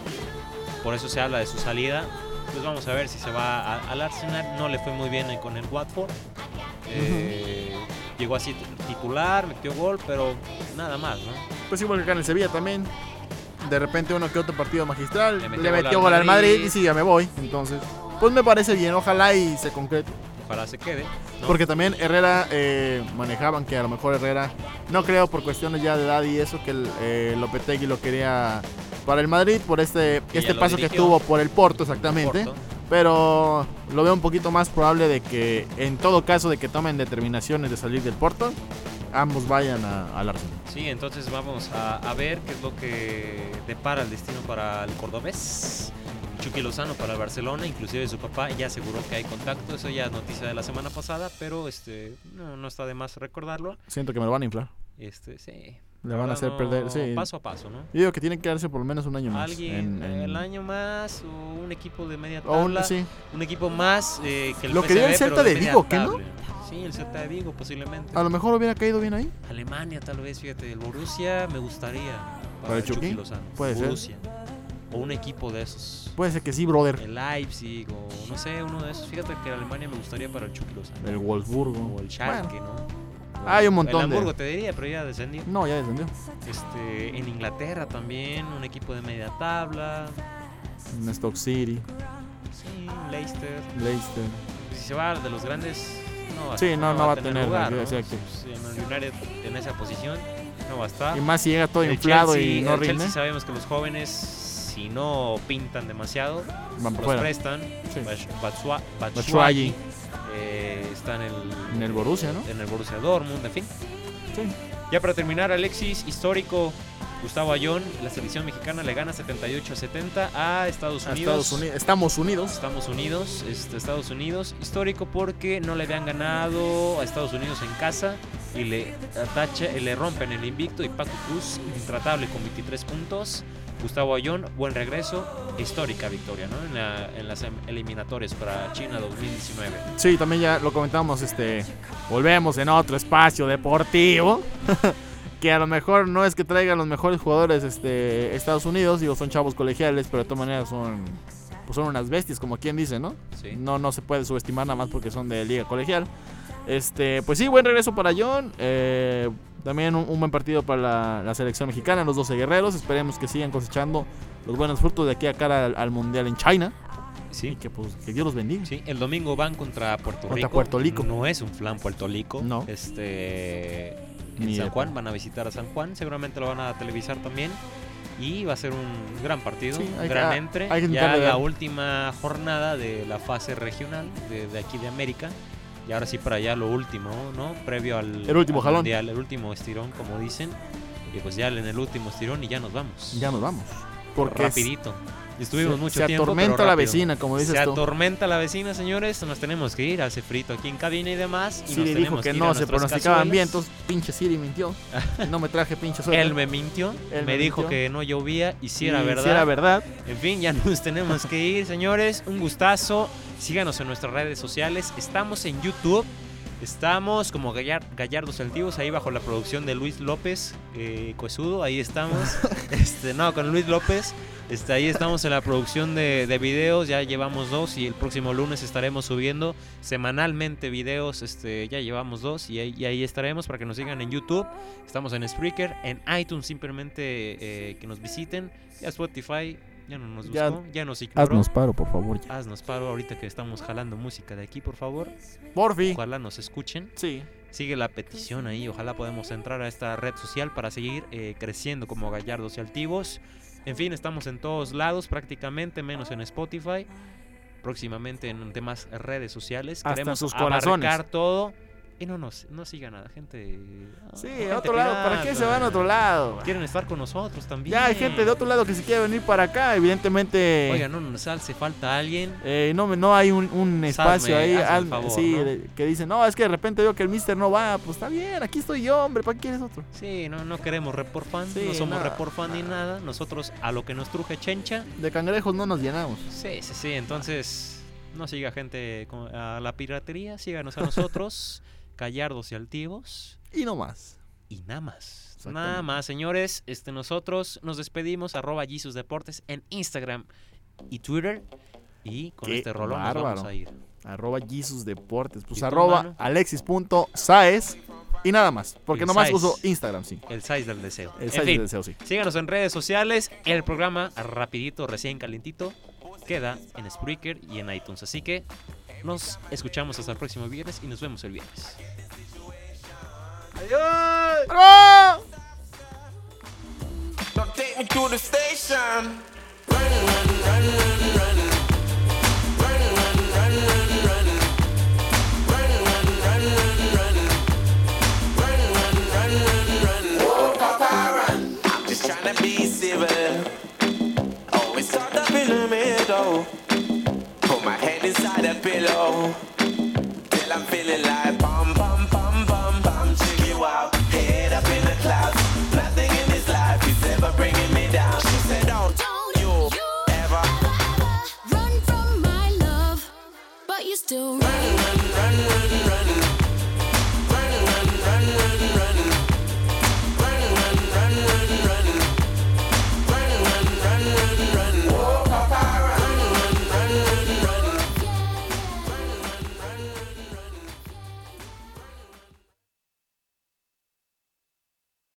Por eso se habla de su salida. Pues vamos a ver si se va a- al Arsenal. No le fue muy bien con el Watford. Eh, Llegó así titular, metió gol, pero nada más, ¿no? Pues igual que acá en el Sevilla también. De repente uno que otro partido magistral. Le Le metió gol al Madrid. Madrid. y sí, ya me voy. Entonces, pues me parece bien. Ojalá y se concrete. Ojalá se quede. ¿no? Porque también Herrera eh, manejaban que a lo mejor Herrera, no creo por cuestiones ya de edad y eso, que el, eh, Lopetegui lo quería para el Madrid por este, este paso que tuvo por el Porto exactamente. Porto. Pero lo veo un poquito más probable de que en todo caso de que tomen determinaciones de salir del Porto, ambos vayan a- al Arsenal. Sí, entonces vamos a, a ver qué es lo que depara el destino para el cordobés. Chucky Lozano para el Barcelona, inclusive su papá ya aseguró que hay contacto, eso ya es noticia de la semana pasada, pero este no, no está de más recordarlo. Siento que me lo van a inflar. Este, sí. Le van a hacer perder. Sí. Paso a paso, ¿no? Yo digo que tienen que darse por lo menos un año más. Alguien en- en- el año más o un equipo de media o tabla, un, sí. un equipo más eh, que el Lo quería el PSV, Celta pero de Vigo, ¿qué no? Sí, el Celta de Vigo posiblemente. A lo mejor hubiera caído bien ahí. Alemania tal vez, fíjate, el Borussia me gustaría ¿Para el Chucky? Lozano. Puede ser. O un equipo de esos. Puede ser que sí, brother. El Leipzig o no sé, uno de esos. Fíjate que Alemania me gustaría para el Chucky Lozano. El Wolfsburgo. O el Schalke, ¿no? Hay un montón de- Hamburgo te diría, pero ya descendió. No, ya descendió. Este, en Inglaterra también, un equipo de media tabla. En Stock City. Sí, Leicester. Leicester. Si se va de los grandes, no va a, Sí, no, no va a tener lugar, ¿no? exacto. En el United en esa posición no va a estar. Y más si llega todo El inflado Chelsea- y no el rinde, Chelsea sabemos que los jóvenes, si no pintan demasiado, van los fuera. prestan. Sí. Batsua- Batshuayi eh, está en el, en el Borussia, ¿no? en el Borussia Dortmund, en fin. Sí. Ya para terminar, Alexis, histórico, Gustavo Ayón, la selección mexicana le gana 78 a 70 a Estados A Unidos. Estados Unidos. Estamos unidos. Estamos Unidos, este, Estados Unidos, histórico porque no le habían ganado a Estados Unidos en casa y le atacha, le rompen el invicto y Paco Cruz intratable con 23 puntos. Gustavo Ayón, buen regreso, histórica victoria, ¿no? En, la- en las em- eliminatorias para China 2019. Sí, también ya lo comentamos, este, volvemos en otro espacio deportivo, que a lo mejor no es que traigan los mejores jugadores, este, Estados Unidos, digo, son chavos colegiales, pero de todas maneras son, pues son unas bestias, como quien dice, ¿no? Sí. No, no se puede subestimar nada más porque son de liga colegial. Este, pues sí, buen regreso para John. eh, también un, un buen partido para la, la selección mexicana, los 12 guerreros. Esperemos que sigan cosechando los buenos frutos de aquí a cara al, al mundial en China. Y Sí. que pues que Dios los bendiga. Sí, el domingo van contra Puerto Contra Rico. Puerto Rico. No es un flan Puerto Rico. No. Este. En Ni San Juan, van a visitar a San Juan. Seguramente lo van a televisar también. Y va a ser un gran partido, Sí, un que- gran hay entre. que ya la última jornada de la fase regional de, de aquí de América. Y ahora sí para allá lo último, ¿no? Previo al, El último al jalón. mundial, el último estirón, como dicen. Y pues ya en el último estirón y ya nos vamos. Ya nos vamos. Porque es- Estuvimos se, mucho se tiempo. pero atormenta la vecina, como dices Se tú. atormenta la vecina, señores. Nos tenemos que ir. Hace frito aquí en cabina y demás. Y Siri nos dijo tenemos que ir a no se pronosticaban cazuelas. bien, entonces pinche Siri mintió. No me traje pinche suéter. Él me mintió. Él me, me dijo mintió. que no llovía y si era Y verdad. Si era verdad. En fin, ya nos tenemos que ir, señores. Un gustazo. Síganos en nuestras redes sociales. Estamos en YouTube. Estamos como Gallar- Gallardos Altivos, ahí bajo la producción de Luis López eh, Coesudo. Ahí estamos. este, no, con Luis López. Este, ahí estamos en la producción de, de videos. Ya llevamos dos y el próximo lunes estaremos subiendo semanalmente videos. Este, ya llevamos dos y ahí, y ahí estaremos para que nos sigan en YouTube. Estamos en Spreaker, en iTunes simplemente eh, que nos visiten. Ya Spotify ya no nos Ya- buscó, ya, nos ignoró. Haznos paro, por favor. ya. Haznos paro ahorita que estamos jalando música de aquí, por favor. Porfi. Ojalá nos escuchen. Sí. Sigue la petición ahí. Ojalá podamos entrar a esta red social para seguir eh, creciendo como gallardos y altivos. En fin, estamos en todos lados prácticamente, menos en Spotify. Próximamente en demás redes sociales. Hasta Queremos sus corazones. abarcar todo. Y no nos no siga nada, gente. Sí, gente a otro lado. ¿Para qué se van a otro lado? Quieren estar con nosotros también. Ya hay gente de otro lado que se quiere venir para acá. Evidentemente. Oiga, no nos hace falta alguien. eh, no, no hay un, un espacio ahí favor, sí, que dicen, no, es que de repente veo que el mister no va, pues está bien, aquí estoy yo, hombre, ¿para qué quieres otro? Sí, no, no queremos report fan, Sí, no somos no, report fan ni nada. Nosotros a lo que nos truje chencha. De cangrejos no nos llenamos. Sí, sí, sí. Entonces, no siga gente a la piratería, síganos a nosotros, callardos y altivos. Y no más. Y nada más. Nada más, señores. Este, nosotros nos despedimos, arroba Jesus Deportes en Instagram y Twitter. Y con Qué este rolón nos vamos a ir. Arroba Jesus Deportes. Pues ¿Y tú, arroba alexis.saez. Y nada más. Porque El nomás uso Instagram, sí. El size del deseo. El en Saez fin, de deseo, sí. síganos en redes sociales. El programa, rapidito, recién calentito, queda en Spreaker y en iTunes. Así que nos escuchamos hasta el próximo viernes y nos vemos el viernes. ¡Bravo! Don't take me to the station. I'm just trying to be civil. Always start up in the middle. Put my head inside a pillow till I'm feeling like bum bum bum bum bum. Check you out, head up in the clouds. Nothing in this life is ever bringing me down. She said, Don't, don't you, you ever, ever, ever run from my love, but you still run, run, run, run, run. run.